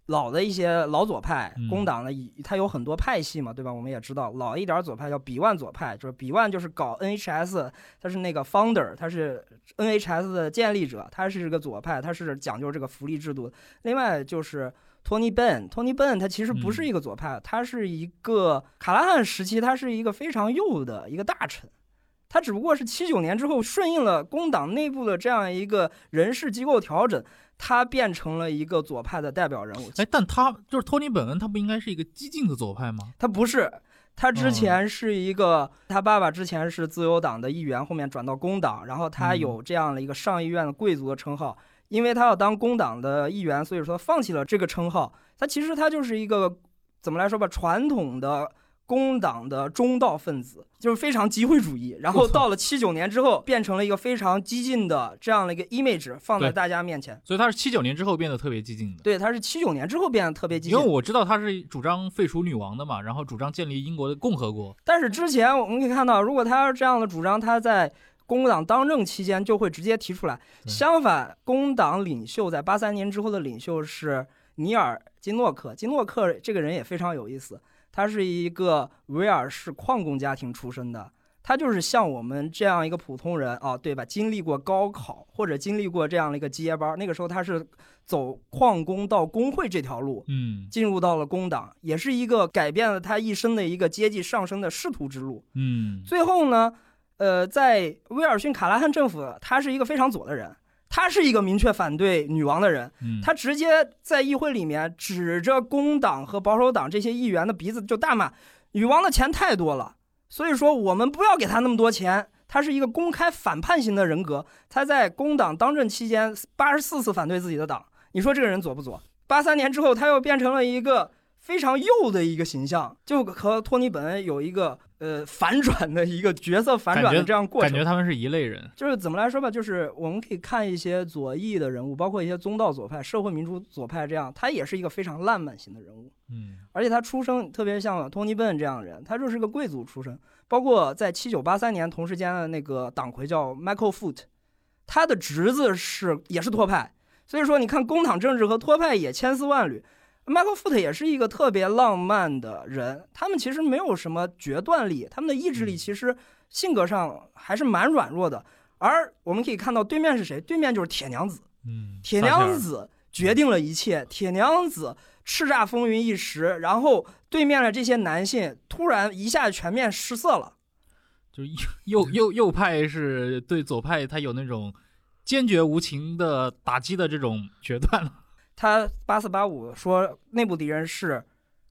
老的一些老左派嗯，工党的，他有很多派系嘛，对吧？我们也知道，老一点左派叫比万左派，就是比万就是搞 NHS，他是那个 founder，他是 NHS 的建立者，他是个左派，他是讲究这个福利制度。另外就是。托尼·本，托尼·本，他其实不是一个左派，他是一个卡拉汉时期，他是一个非常右的一个大臣。他只不过是七九年之后顺应了工党内部的这样一个人事机构调整，他变成了一个左派的代表人物。哎，但他就是托尼·本恩，他不应该是一个激进的左派吗？他不是，他之前是一个，他爸爸之前是自由党的议员，后面转到工党，然后他有这样的一个上议院的贵族的称号。因为他要当工党的议员，所以说放弃了这个称号。他其实他就是一个怎么来说吧，传统的工党的中道分子，就是非常机会主义。然后到了七九年之后，变成了一个非常激进的这样的一个 image 放在大家面前。所以他是七九年之后变得特别激进的。对，他是七九年之后变得特别激进。因为我知道他是主张废除女王的嘛，然后主张建立英国的共和国。但是之前我们可以看到，如果他要是这样的主张，他在工党当政期间就会直接提出来。相反，工党领袖在八三年之后的领袖是尼尔金诺克。金诺克这个人也非常有意思，他是一个威尔士矿工家庭出身的。他就是像我们这样一个普通人啊，对吧？经历过高考或者经历过这样的一个接班，那个时候他是走矿工到工会这条路，嗯进入到了工党，也是一个改变了他一生的一个阶级上升的仕途之路。嗯最后呢，呃，在威尔逊卡拉汉政府，他是一个非常左的人，他是一个明确反对女王的人，嗯，他直接在议会里面指着工党和保守党这些议员的鼻子就大骂，女王的钱太多了，所以说我们不要给他那么多钱。他是一个公开反叛型的人格，他在工党当政期间八十四次反对自己的党，你说这个人左不左？八三年之后，他又变成了一个非常右的一个形象，就和托尼·本恩有一个呃反转的一个角色反转的这样过程。感觉他们是一类人。就是怎么来说吧，就是我们可以看一些左翼的人物，包括一些宗道左派、社会民主左派这样，他也是一个非常浪漫型的人物。嗯而且他出生特别像托尼·本这样的人，他就是个贵族出身。包括在七九八三年同时间的那个党魁叫 Michael Foot，他的侄子是也是托派，所以说你看工党政治和托派也千丝万缕。Michael Foot 也是一个特别浪漫的人，他们其实没有什么决断力，他们的意志力其实性格上还是蛮软弱的。而我们可以看到对面是谁？对面就是铁娘子。嗯，铁娘子决定了一切，铁娘子叱咤风云一时，然后对面的这些男性突然一下全面失色了。就是右右右派是对左派，他有那种坚决无情的打击的这种决断了。他八四八五说内部敌人是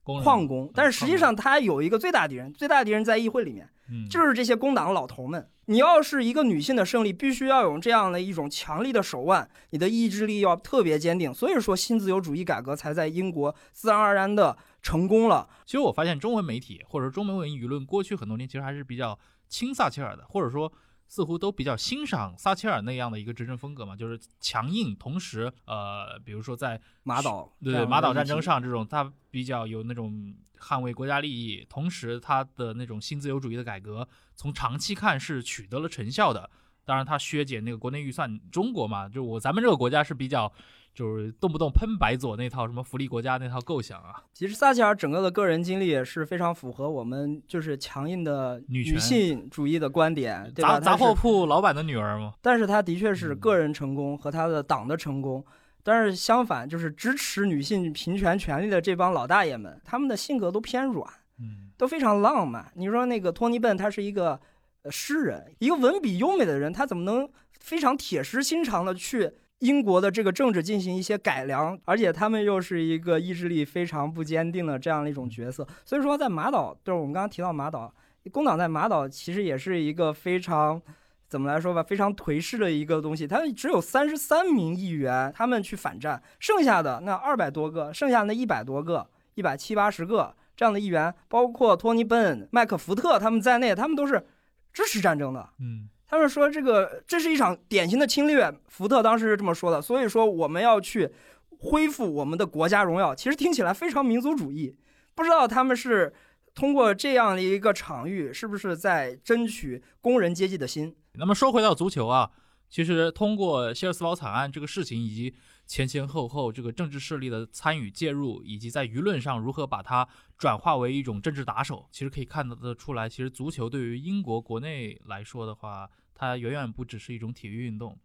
矿工，但是实际上他有一个最大敌人，最大敌人在议会里面，嗯就是这些工党老头们。你要是一个女性的胜利，必须要有这样的一种强力的手腕，你的意志力要特别坚定。所以说，新自由主义改革才在英国自然而然的成功了。其实我发现中文媒体或者中文舆论过去很多年其实还是比较亲撒切尔的，或者说似乎都比较欣赏撒切尔那样的一个执政风格嘛，就是强硬，同时呃，比如说在马岛对对马岛战争，上这种，他比较有那种捍卫国家利益，同时他的那种新自由主义的改革，从长期看是取得了成效的。当然，他削减那个国内预算，中国嘛，就我咱们这个国家是比较，就是动不动喷白左那套什么福利国家那套构想啊。其实撒切尔整个的个人经历也是非常符合我们就是强硬的女权性主义的观点，对吧？杂杂货铺老板的女儿嘛，但是他的确是嗯个人成功和他的党的成功。但是相反，就是支持女性平权权利的这帮老大爷们，他们的性格都偏软，嗯，都非常浪漫。你说那个托尼·笨，他是一个呃诗人，一个文笔优美的人，他怎么能非常铁石心肠的去英国的这个政治进行一些改良？而且他们又是一个意志力非常不坚定的这样的一种角色。所以说，在马岛，就是我们刚刚提到马岛，工党在马岛其实也是一个非常。怎么来说吧，非常颓势的一个东西。他只有三十三名议员，他们去反战，剩下的那二百多个，剩下那一百多个，一百七八十个这样的议员，包括托尼·本、麦克福特他们在内，他们都是支持战争的。嗯，他们说这个这是一场典型的侵略，福特当时是这么说的。所以说我们要去恢复我们的国家荣耀，其实听起来非常民族主义。不知道他们是通过这样的一个场域，是不是在争取工人阶级的心？那么说回到足球啊，其实通过希尔斯堡惨案这个事情，以及前前后后这个政治势力的参与介入，以及在舆论上如何把它转化为一种政治打手，其实可以看得出来，其实足球对于英国国内来说的话，它远远不只是一种体育运动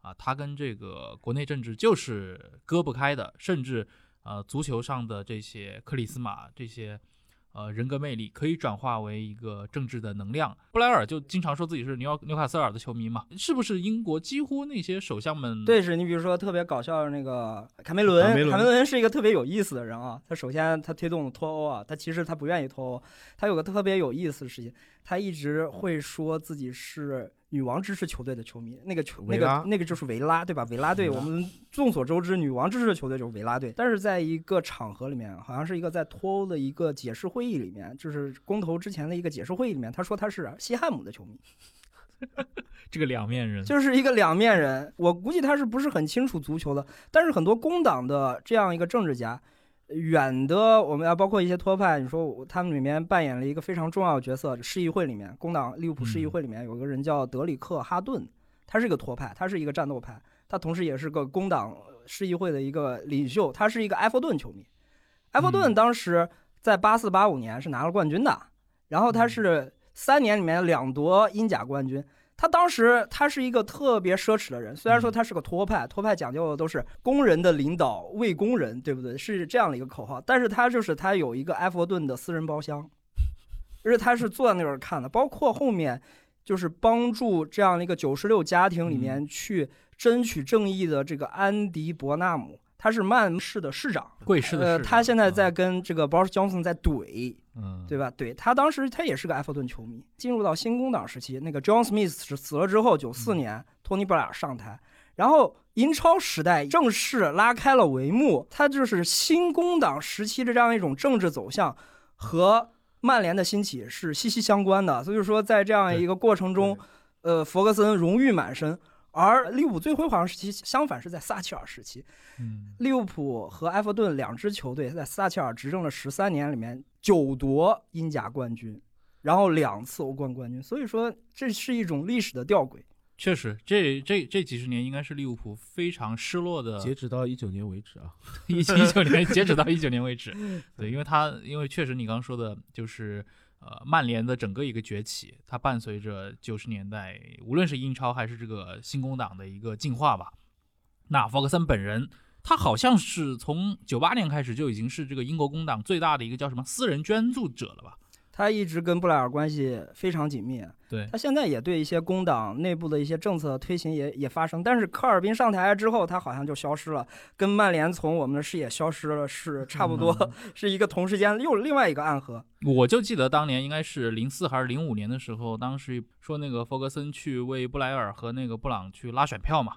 啊，它跟这个国内政治就是割不开的，甚至呃，足球上的这些克里斯玛这些。呃，人格魅力可以转化为一个政治的能量。布莱尔就经常说自己是纽纽卡斯尔的球迷嘛，是不是英国几乎那些首相们？对，是你比如说特别搞笑的那个卡梅伦，卡梅伦伦是一个特别有意思的人啊。他首先他推动脱欧啊，他其实他不愿意脱欧，他有个特别有意思的事情，他一直会说自己是女王支持球队的球迷，那个球那个那个就是维拉对吧？维拉队，我们众所周知，女王支持的球队就是维拉队。但是在一个场合里面，好像是一个在脱欧的一个解释会议里面，就是公投之前的一个解释会议里面，他说他是西汉姆的球迷。这个两面人，就是一个两面人。我估计他是不是很清楚足球的，但是很多工党的这样一个政治家，远的我们要包括一些托派，你说他们里面扮演了一个非常重要的角色。市议会里面，工党利物浦市议会里面有个人叫德里克哈顿，他是一个托派，他是一个战斗派，他同时也是个工党市议会的一个领袖，他是一个埃弗顿球迷。埃弗顿嗯当时在八四八五年是拿了冠军的，然后他是三年里面两夺英甲冠军。他当时他是一个特别奢侈的人，虽然说他是个托派，托派讲究的都是工人的领导为工人，对不对？是这样的一个口号。但是他就是他有一个埃弗顿的私人包厢，就是他是坐在那儿看的，包括后面就是帮助这样的一个九十六家庭里面去争取正义的这个安迪伯纳姆，他是曼市的市长。呃，贵市的市长他现在在跟这个 Boris Johnson 在怼，嗯，对吧？对他当时他也是个埃弗顿球迷，进入到新工党时期，那个 John Smith 死死了之后，九四年托尼·布莱尔上台，然后英超时代正式拉开了帷幕，他就是新工党时期的这样一种政治走向和曼联的兴起是息息相关的。所以说，在这样一个过程中，呃，弗格森荣誉满身。而利物浦最辉煌时期，相反是在撒切尔时期，嗯，利物浦和埃弗顿两支球队在撒切尔执政了十三年里面，九夺英甲冠军，然后两次欧冠冠军。所以说，这是一种历史的吊诡。确实，这这这几十年应该是利物浦非常失落的，截止到一九年为止啊，一七一九年，截止到一九年为止。对，因为他因为确实你刚刚说的，就是呃曼联的整个一个崛起，它伴随着九十年代无论是英超还是这个新工党的一个进化吧。那弗格森本人他好像是从九八年开始就已经是这个英国工党最大的一个叫什么私人捐助者了吧？他一直跟布莱尔关系非常紧密。对他现在也对一些工党内部的一些政策推行也也发生，但是科尔宾上台之后，他好像就消失了，跟曼联从我们的视野消失了是差不多，是一个同时间又另外一个暗合。我就记得当年应该是零四还是零五年的时候，当时说那个弗格森去为布莱尔和那个布朗去拉选票嘛。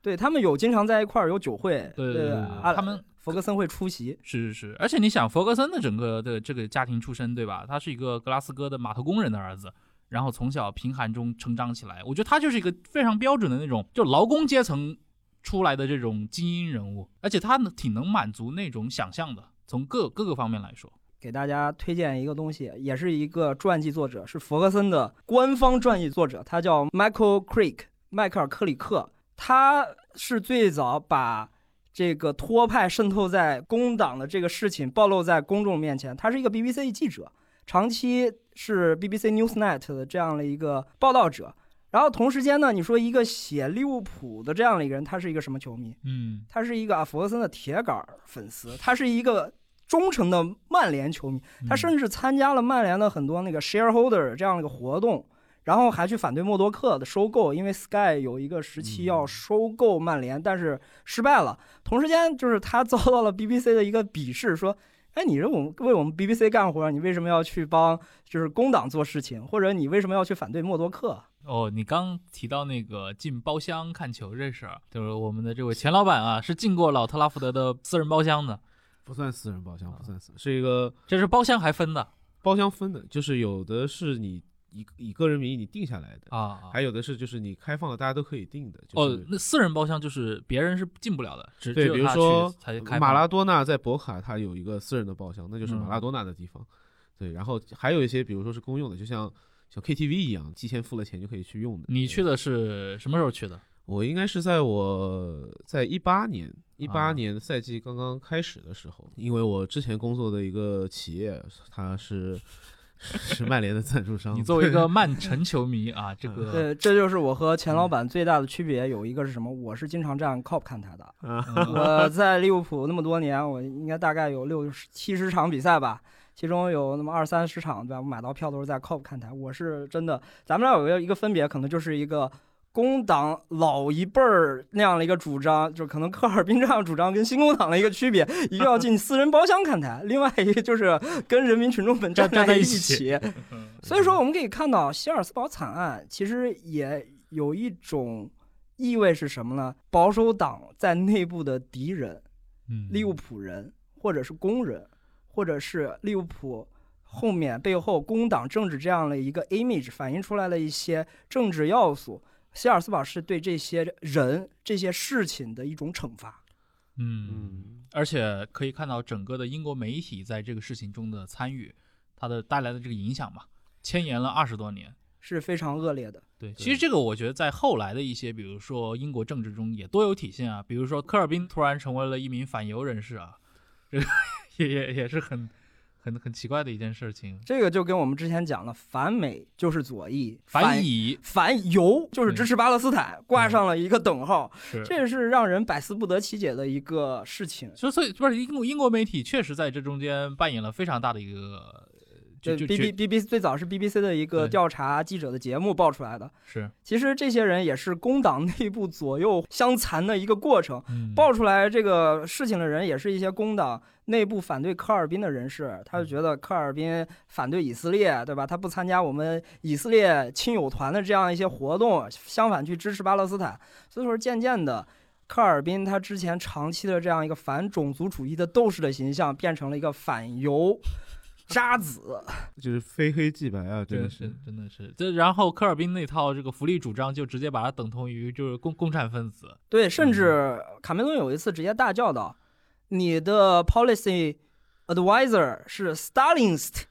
对他们有经常在一块儿有酒会，对对对，他们弗格森会出席，是是是，而且你想弗格森的整个的这个家庭出身，对吧？他是一个格拉斯哥的码头工人的儿子，然后从小贫寒中成长起来，我觉得他就是一个非常标准的那种就劳工阶层出来的这种精英人物，而且他呢挺能满足那种想象的，从各各个方面来说。给大家推荐一个东西，也是一个传记作者，是弗格森的官方传记作者，他叫 Michael Creek，迈克尔·克里克。他是最早把这个托派渗透在工党的这个事情暴露在公众面前。他是一个 BBC 记者，长期是 BBC Newsnet 的这样的一个报道者。然后同时间呢，你说一个写利物浦的这样的一个人，他是一个什么球迷？嗯，他是一个啊弗格森的铁杆粉丝，他是一个忠诚的曼联球迷，他甚至参加了曼联的很多那个 shareholder 这样的一个活动。然后还去反对默多克的收购，因为 Sky 有一个时期要收购曼联，但是失败了。同时间，就是他遭到了 BBC 的一个鄙视，说：“哎，你这我们为我们 BBC 干活，你为什么要去帮就是工党做事情？或者你为什么要去反对默多克？”哦，你刚提到那个进包厢看球这事儿，就是我们的这位钱老板啊，是进过老特拉福德的私人包厢的，不算私人包厢，不算私，是一个这是包厢还分的，包厢分的，就是有的是你。以以个人名义你定下来的啊，还有的是就是你开放的，大家都可以定的。哦，那私人包厢就是别人是进不了的，只对，比如说马拉多纳在博卡，他有一个私人的包厢，那就是马拉多纳的地方。对，然后还有一些，比如说是公用的，就像像 KTV 一样，提前付了钱就可以去用的。你去的是什么时候去的？我应该是在我在一八年一八年赛季刚刚开始的时候，因为我之前工作的一个企业，它是。是曼联的赞助商。你作为一个 曼城球迷啊，这个对，这就是我和钱老板最大的区别。有一个是什么？我是经常站 COP 看台的。我在利物浦那么多年，我应该大概有六七十场比赛吧，其中有那么二三十场，对吧？我买到票都是在 COP 看台。我是真的，咱们俩有个一个分别，可能就是一个。工党老一辈儿那样的一个主张，就可能科尔宾这样主张跟新工党的一个区别，一个要进私人包厢看台，另外一个就是跟人民群众们站在一起。所以说，我们可以看到希尔斯堡惨案其实也有一种意味是什么呢？保守党在内部的敌人，利物浦人，或者是工人，或者是利物浦后面背后工党政治这样的一个 image 反映出来的一些政治要素。希尔斯堡是对这些人、这些事情的一种惩罚。嗯，而且可以看到整个的英国媒体在这个事情中的参与，它的带来的这个影响嘛，牵延了二十多年，是非常恶劣的。对，其实这个我觉得在后来的一些，比如说英国政治中也多有体现啊。比如说科尔宾突然成为了一名反犹人士啊，这个 也也也是很。很很奇怪的一件事情，这个就跟我们之前讲的反美就是左翼，反以反犹就是支持巴勒斯坦，挂上了一个等号，是这是让人百思不得其解的一个事情。所以，所以不是英国英国媒体确实在这中间扮演了非常大的一个。就 B B B B 最早是 B B C 的一个调查记者的节目爆出来的。是，其实这些人也是工党内部左右相残的一个过程。爆出来这个事情的人，也是一些工党内部反对科尔宾的人士。他就觉得科尔宾反对以色列，对吧？他不参加我们以色列亲友团的这样一些活动，相反去支持巴勒斯坦。所以说，渐渐的，科尔宾他之前长期的这样一个反种族主义的斗士的形象，变成了一个反犹。渣子 就是非黑即白啊，真的是，真的是。这然后科尔宾那套这个福利主张，就直接把它等同于就是共共产分子。对，甚至卡梅伦有一次直接大叫道：“你的 policy advisor 是 Stalinist，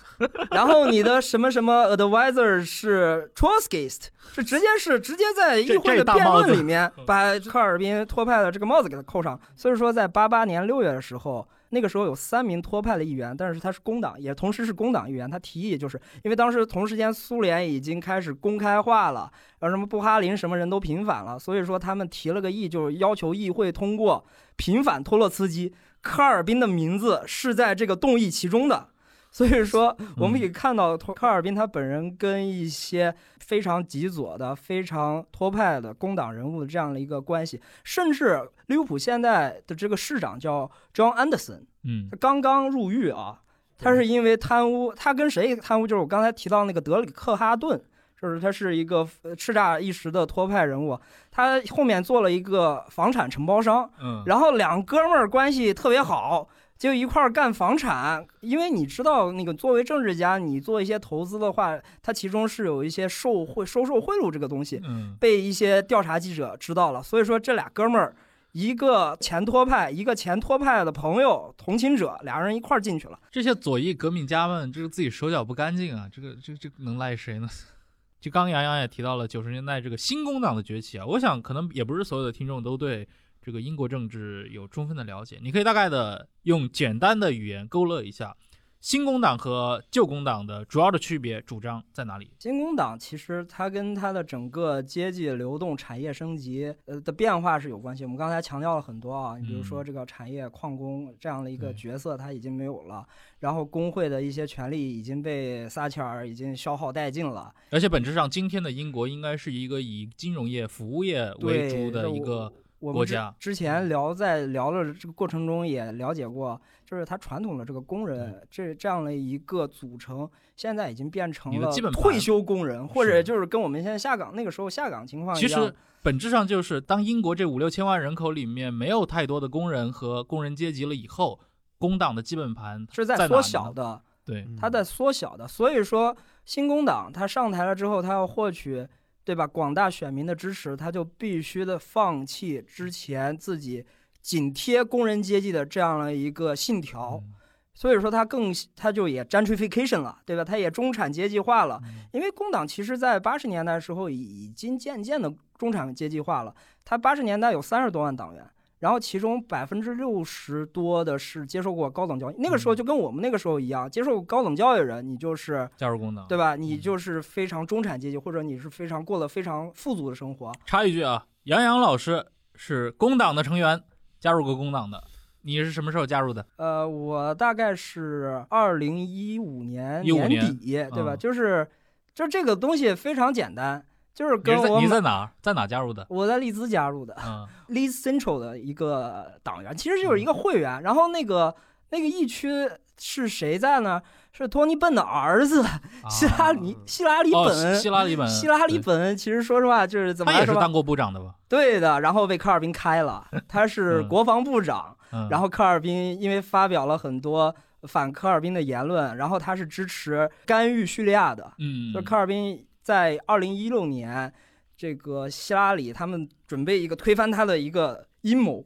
然后你的什么什么 advisor 是 Trotskyist，是直接是直接在议会的辩论里面把 科尔宾托派的这个帽子给他扣上。所以说，在八八年六月的时候。那个时候有三名托派的议员，但是他是工党，也同时是工党议员。他提议就是因为当时同时间苏联已经开始公开化了，然后什么布哈林什么人都平反了，所以说他们提了个议，就是要求议会通过平反托洛茨基。科尔宾的名字是在这个动议其中的。所以说，我们可以看到卡尔宾他本人跟一些非常极左的、非常托派的工党人物的这样的一个关系，甚至利物浦现在的这个市长叫 John Anderson，嗯。他刚刚入狱啊，他是因为贪污，他跟谁贪污？就是我刚才提到那个德里克哈顿，就是他是一个呃叱咤一时的托派人物，他后面做了一个房产承包商，嗯，然后两哥们儿关系特别好，就一块儿干房产。因为你知道，那个作为政治家，你做一些投资的话，它其中是有一些受贿、收受贿赂这个东西，嗯被一些调查记者知道了。所以说，这俩哥们儿，一个前托派，一个前托派的朋友、同情者，俩人一块儿进去了。这些左翼革命家们，这个自己手脚不干净啊，这个这这能赖谁呢？就刚杨洋也提到了九十年代这个新工党的崛起啊，我想可能也不是所有的听众都对这个英国政治有充分的了解，你可以大概的用简单的语言勾勒一下新工党和旧工党的主要的区别主张在哪里？新工党其实它跟它的整个阶级流动、产业升级呃的变化是有关系。我们刚才强调了很多啊，你比如说这个产业矿工这样的一个角色，它已经没有了，然后工会的一些权利已经被撒切尔已经消耗殆尽了。而且本质上，今天的英国应该是一个以金融业、服务业为主的一个我们之国家之前聊在聊的这个过程中也了解过，就是它传统的这个工人这这样的一个组成，现在已经变成了退休工人，或者就是跟我们现在下岗那个时候下岗情况一样其。实本质上就是，当英国这五六千万人口里面没有太多的工人和工人阶级了以后，工党的基本盘是在缩。小的，对，它在缩小的。所以说，新工党它上台了之后，它要获取对吧广大选民的支持，他就必须的放弃之前自己紧贴工人阶级的这样的一个信条。嗯所以说，他更他就也 gentrification 了，对吧？他也中产阶级化了。嗯因为工党其实在八十年代的时候已已经渐渐的中产阶级化了。他八十年代有三十多万党员，然后其中百分之六十多的是接受过高等教育。那个时候就跟我们那个时候一样，接受高等教育的人，你就是加入工党。对吧？你就是非常中产阶级，或者你是非常过了非常富足的生活。插一句啊，杨洋老师是工党的成员，加入过工党的。你是什么时候加入的？呃，我大概是二零一五年15年年底，对吧？嗯就是，就这个东西非常简单，就是你在跟我买你在哪儿？在哪加入的？我在利兹加入的嗯，Leeds Central 的一个党员，其实就是一个会员。然后那个那个疫区是谁在呢？是托尼笨的儿子 希拉里希拉里本。希拉里本，希拉里本其实说实话就是怎么来说吧他也是当过部长的吧？对的，然后被科尔宾开了，他是嗯国防部长，嗯，然后科尔宾因为发表了很多反科尔宾的言论，然后他是支持干预叙利亚的，嗯，就是科尔宾在二零一六年，这个希拉里他们准备一个推翻他的一个阴谋，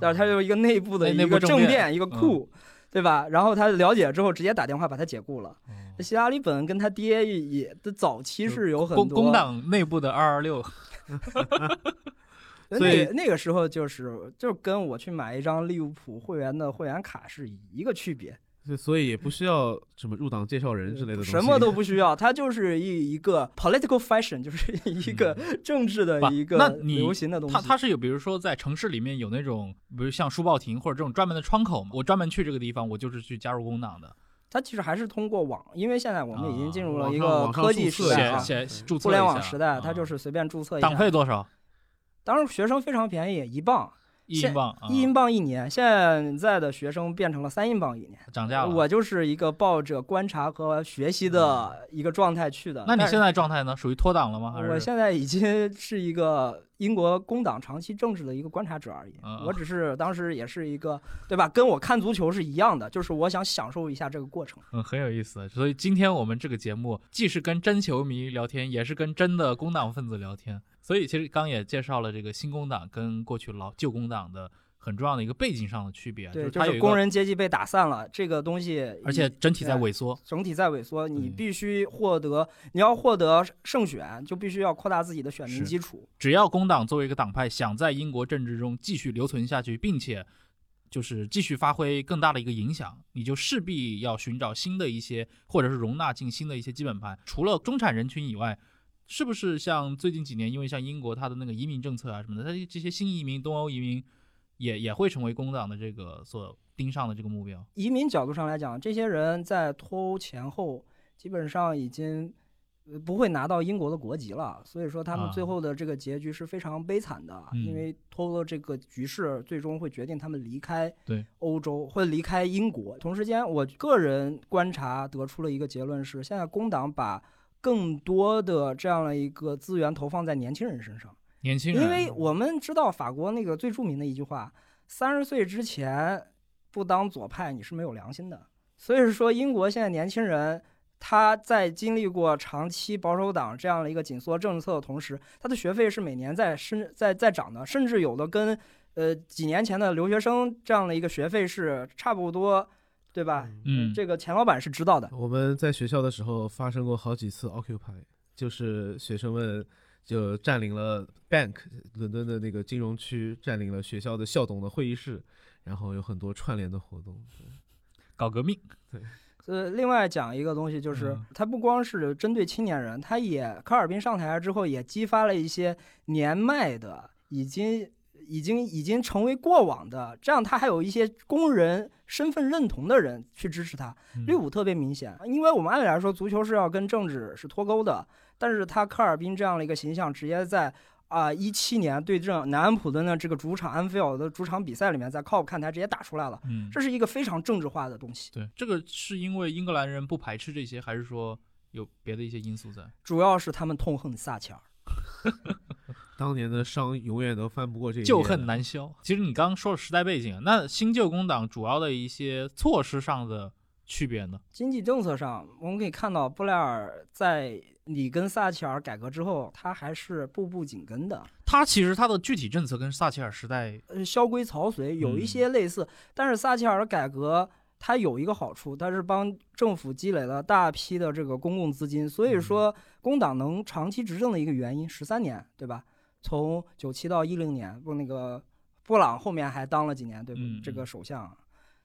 但是他有一个内部的一个政变一个库。对吧？然后他了解之后，直接打电话把他解雇了。哦希拉里本跟他爹也也的早期是有很多工工党内部的二二六，那所以个那个时候就是就是跟我去买一张利物浦会员的会员卡是一个区别，所以所以也不需要什么入党介绍人之类的东西，什么都不需要，它就是一一个 political fashion，就是一个 政治的一个那你流行的东西。它它是有，比如说在城市里面有那种，比如像书报亭或者这种专门的窗口嘛，我专门去这个地方，我就是去加入工党的，它其实还是通过网，因为现在我们已经进入了一个科技时代啊，写写注册互联网时代，它就啊是随便注册一下。党费多少？当时学生非常便宜，一磅，现一英镑，啊一英镑一年。现在的学生变成了三英镑一年。涨价了。我就是一个抱着观察和学习的一个状态去的。那你现在状态呢？属于脱党了吗？还是我现在已经是一个英国工党长期政治的一个观察者而已。嗯我只是当时也是一个，对吧？跟我看足球是一样的，就是我想享受一下这个过程。嗯，很有意思。所以今天我们这个节目既是跟真球迷聊天，也是跟真的工党分子聊天。所以其实刚也介绍了这个新工党跟过去老旧工党的很重要的一个背景上的区别，就是工，人阶级被打散了，这个东西，而且整体在萎缩。整体在萎缩。你嗯必须获得，你要获得胜选，就必须要扩大自己的选民基础。只要工党作为一个党派想在英国政治中继续留存下去，并且就是继续发挥更大的一个影响，你就势必要寻找新的一些，或者是容纳进新的一些基本盘。除了中产人群以外，是不是像最近几年，因为像英国它的那个移民政策啊什么的，它这些新移民、东欧移民也也会成为工党的这个所盯上的这个目标。移民角度上来讲，这些人在脱欧前后基本上已经。呃，不会拿到英国的国籍了，所以说他们最后的这个结局是非常悲惨的，因为脱欧的这个局势最终会决定他们离开对欧洲，会离开英国。同时间，我个人观察得出了一个结论是，现在工党把更多的这样的一个资源投放在年轻人身上。年轻人，因为我们知道法国那个最著名的一句话：三十岁之前不当左派，你是没有良心的。所以说，英国现在年轻人。他在经历过长期保守党这样的一个紧缩政策的同时，他的学费是每年在升在在涨的，甚至有的跟呃几年前的留学生这样的一个学费是差不多，对吧？嗯，这个钱老板是知道的。我们在学校的时候发生过好几次 Occupy，就是学生们就占领了 Bank 伦敦的那个金融区，占领了学校的校董的会议室，然后有很多串联的活动，搞革命，对。呃，另外讲一个东西，就是它不光是针对青年人，它也科尔宾上台之后，也激发了一些年迈的、已经、已经、已经成为过往的，这样他还有一些工人身份认同的人去支持他。绿五特别明显，因为我们按理来说，足球是要跟政治是脱钩的，但是他科尔宾这样的一个形象，直接在。啊，一七年对阵南安普敦的这个主场安菲尔的主场比赛里面，在看台直接打出来了。嗯，这是一个非常政治化的东西。对，这个是因为英格兰人不排斥这些，还是说有别的一些因素在？主要是他们痛恨撒切尔，当年的伤永远都翻不过这个。旧恨难消。其实你刚刚说了时代背景，那新旧工党主要的一些措施上的区别呢？经济政策上，我们可以看到布莱尔在。你跟撒切尔改革之后，他还是步步紧跟的。他其实他的具体政策跟撒切尔时代呃萧规曹随，有一些类似。但是撒切尔的改革，它有一个好处，它是帮政府积累了大批的这个公共资金。所以说，工党能长期执政的一个原因，十三年，对吧？从九七到一零年，不那个布朗后面还当了几年，对不？这个首相，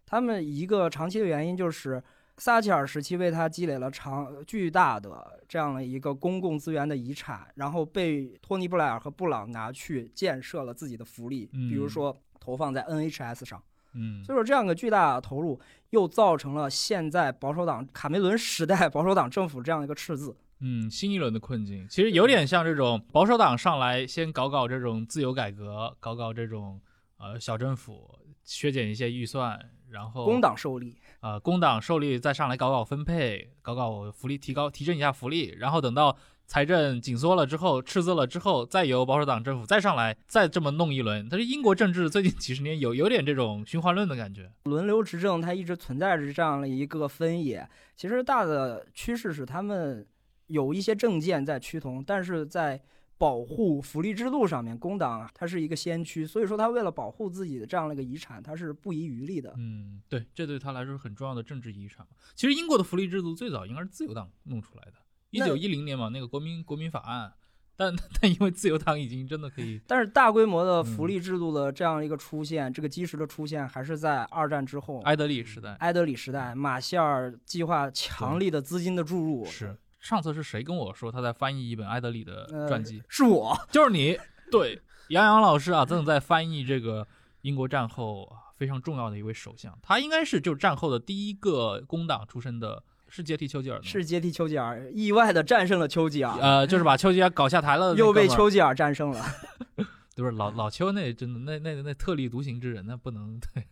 他们一个长期的原因就是。撒切尔时期为他积累了长巨大的这样的一个公共资源的遗产，然后被托尼布莱尔和布朗拿去建设了自己的福利，比如说投放在 NHS 上。嗯，所以说这样个巨大的投入，又造成了现在保守党卡梅伦时代 保守党政府这样一个赤字。嗯，新一轮的困境其实有点像这种保守党上来先搞搞这种自由改革，搞搞这种呃小政府，削减一些预算，然后工党受力。呃，工党受力再上来搞搞分配，搞搞福利，提高提升一下福利，然后等到财政紧缩了之后，赤字了之后，再由保守党政府再上来，再这么弄一轮。但是英国政治最近几十年有 有点这种循环论的感觉，轮流执政，它一直存在着这样的一个分野。其实大的趋势是他们有一些政见在趋同，但是在。保护福利制度上面，工党啊，它是一个先驱，所以说他为了保护自己的这样的一个遗产，他是不遗余力的。嗯，对，这对他来说是很重要的政治遗产。其实英国的福利制度最早应该是自由党弄出来的，一九一零年嘛，那个国民国民法案。但但因为自由党已经真的可以，但是大规模的福利制度的这样一个出现，这个基石的出现，还是在二战之后，埃德里时代，埃德里时代，马歇尔计划强力的资金的注入是。上次是谁跟我说他在翻译一本埃德里的传记？是我，就是你。对，杨洋老师啊，正在翻译这个英国战后非常重要的一位首相。他应该是就战后的第一个工党出身的，是接替丘吉尔的，是接替丘吉尔，意外的战胜了丘吉尔。呃，就是把丘吉尔搞下台了，又被丘吉尔战胜了。不是老老丘那真的那那那特立独行之人，那不能对。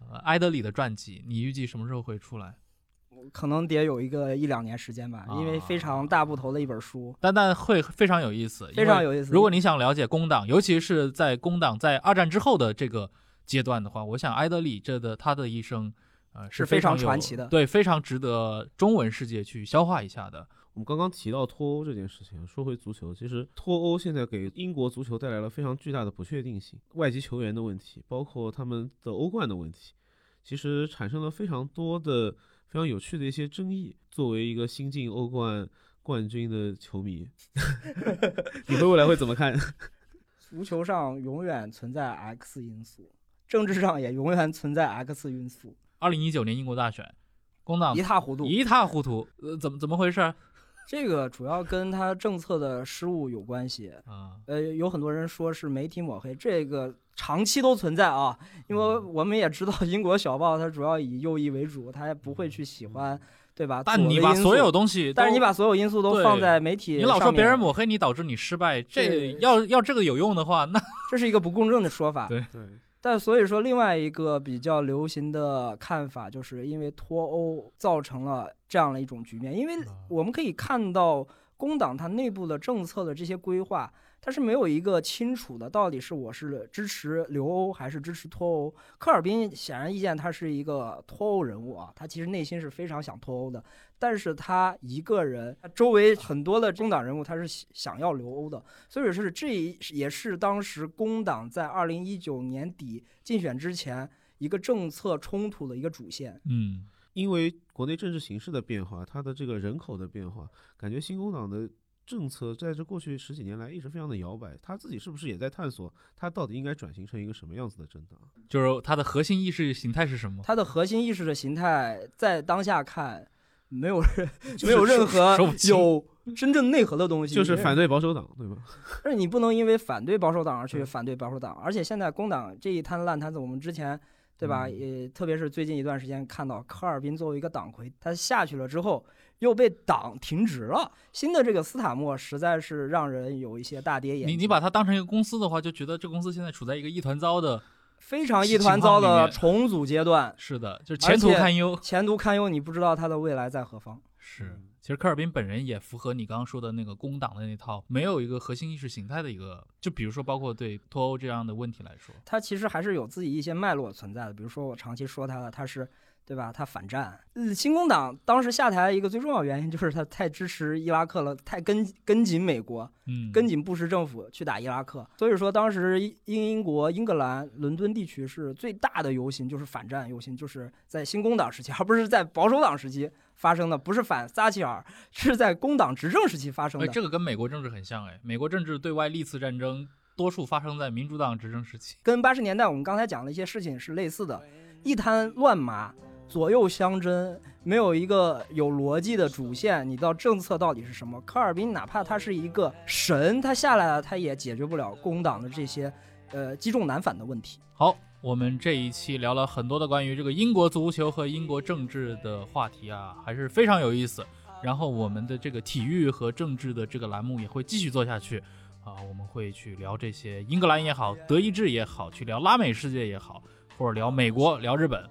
呃，埃德里的传记，你预计什么时候会出来？可能得有一个一两年时间吧，因为非常大部头的一本书，但但会非常有意思，非常有意思。如果你想了解工党，尤其是在工党在二战之后的这个阶段的话，我想埃德里这的他的一生，呃，是非常传奇的，对，非常值得中文世界去消化一下的。我们刚刚提到脱欧这件事情，说回足球，其实脱欧现在给英国足球带来了非常巨大的不确定性，外籍球员的问题，包括他们的欧冠的问题，其实产生了非常多的。非常有趣的一些争议。作为一个新晋欧冠冠军的球迷，你会未来会怎么看？足球上永远存在 X 因素，政治上也永远存在 X 因素，二零一九年英国大选，工党一塌糊涂。一塌糊涂，呃，怎么怎么回事？这个主要跟他政策的失误有关系。啊，呃，有很多人说是媒体抹黑，这个长期都存在啊。因为嗯我们也知道，英国小报它主要以右翼为主，它也不会去喜欢，对吧？但你把所有，东西，但是你把所有因素都放在媒体，你老说别人，抹黑你导致你失败，这要要这个有用的话，那这是一个不公正的说法。对对，但所以说，另外一个比较流行的看法，就是因为脱欧造成了这样的一种局面。因为啊我们可以看到，工党它内部的政策的这些规划，它是没有一个清楚的，到底是我是支持留欧还是支持脱欧。科尔宾显然意见，他是一个脱欧人物啊，他其实内心是非常想脱欧的，但是他一个人，他周围很多的工党人物，他是想要留欧的。所以是这也是当时工党在二零一九年底竞选之前一个政策冲突的一个主线。嗯，因为国内政治形势的变化，它的这个人口的变化，感觉新工党的政策在这过去十几年来一直非常的摇摆。他自己是不是也在探索，他到底应该转型成一个什么样子的政党？就是它的核心意识形态是什么？它的核心意识的形态在当下看，没有任就 是没有任何有真正内核的东西，就是反对保守党，对吧？但是你不能因为反对保守党而去嗯反对保守党，而且现在工党这一摊烂摊子，我们之前对吧？嗯也特别是最近一段时间看到科尔宾作为一个党魁，他下去了之后又被党停职了。新的这个斯塔默实在是让人有一些大跌眼镜。你你把它当成一个公司的话，就觉得这公司现在处在一个一团糟的，非常一团糟的重组阶段，是的，就是前途堪忧。前途堪忧，你不知道他的未来在何方。是，其实科尔宾本人也符合你刚刚说的那个工党的那套，没有一个核心意识形态的一个，就比如说包括对脱欧这样的问题来说，他其实还是有自己一些脉络存在的，比如说我长期说他的，他是对吧？他反战。呃新工党当时下台一个最重要原因就是他太支持伊拉克了，太跟跟紧美国，嗯，跟紧布什政府去打伊拉克。所以说当时英英国、英格兰、伦敦地区是最大的游行，就是反战游行，就是在新工党时期，而不是在保守党时期发生的，不是反撒切尔，是在工党执政时期发生哎，的。这个跟美国政治很像哎，美国政治对外历次战争多数发生在民主党执政时期。跟八十年代我们刚才讲的一些事情是类似的，一滩乱麻，左右相争，没有一个有逻辑的主线。你到政策到底是什么？科尔宾哪怕他是一个神，他下来了，他也解决不了工党的这些呃积重难返的问题。好，我们这一期聊了很多的关于这个英国足球和英国政治的话题啊，还是非常有意思。然后我们的这个体育和政治的这个栏目也会继续做下去啊，我们会去聊这些英格兰也好，德意志也好，去聊拉美世界也好，或者聊美国、聊日本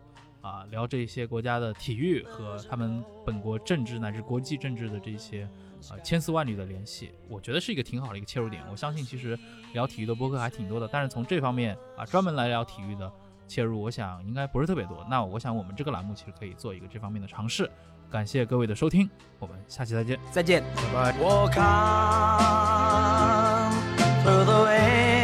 啊，聊这些国家的体育和他们本国政治乃至国际政治的这些呃千丝万缕的联系，我觉得是一个挺好的一个切入点。我相信其实聊体育的播客还挺多的，但是从这方面啊专门来聊体育的切入，我想应该不是特别多。那我想我们这个栏目其实可以做一个这方面的尝试。感谢各位的收听，我们下期再见。再见。拜拜。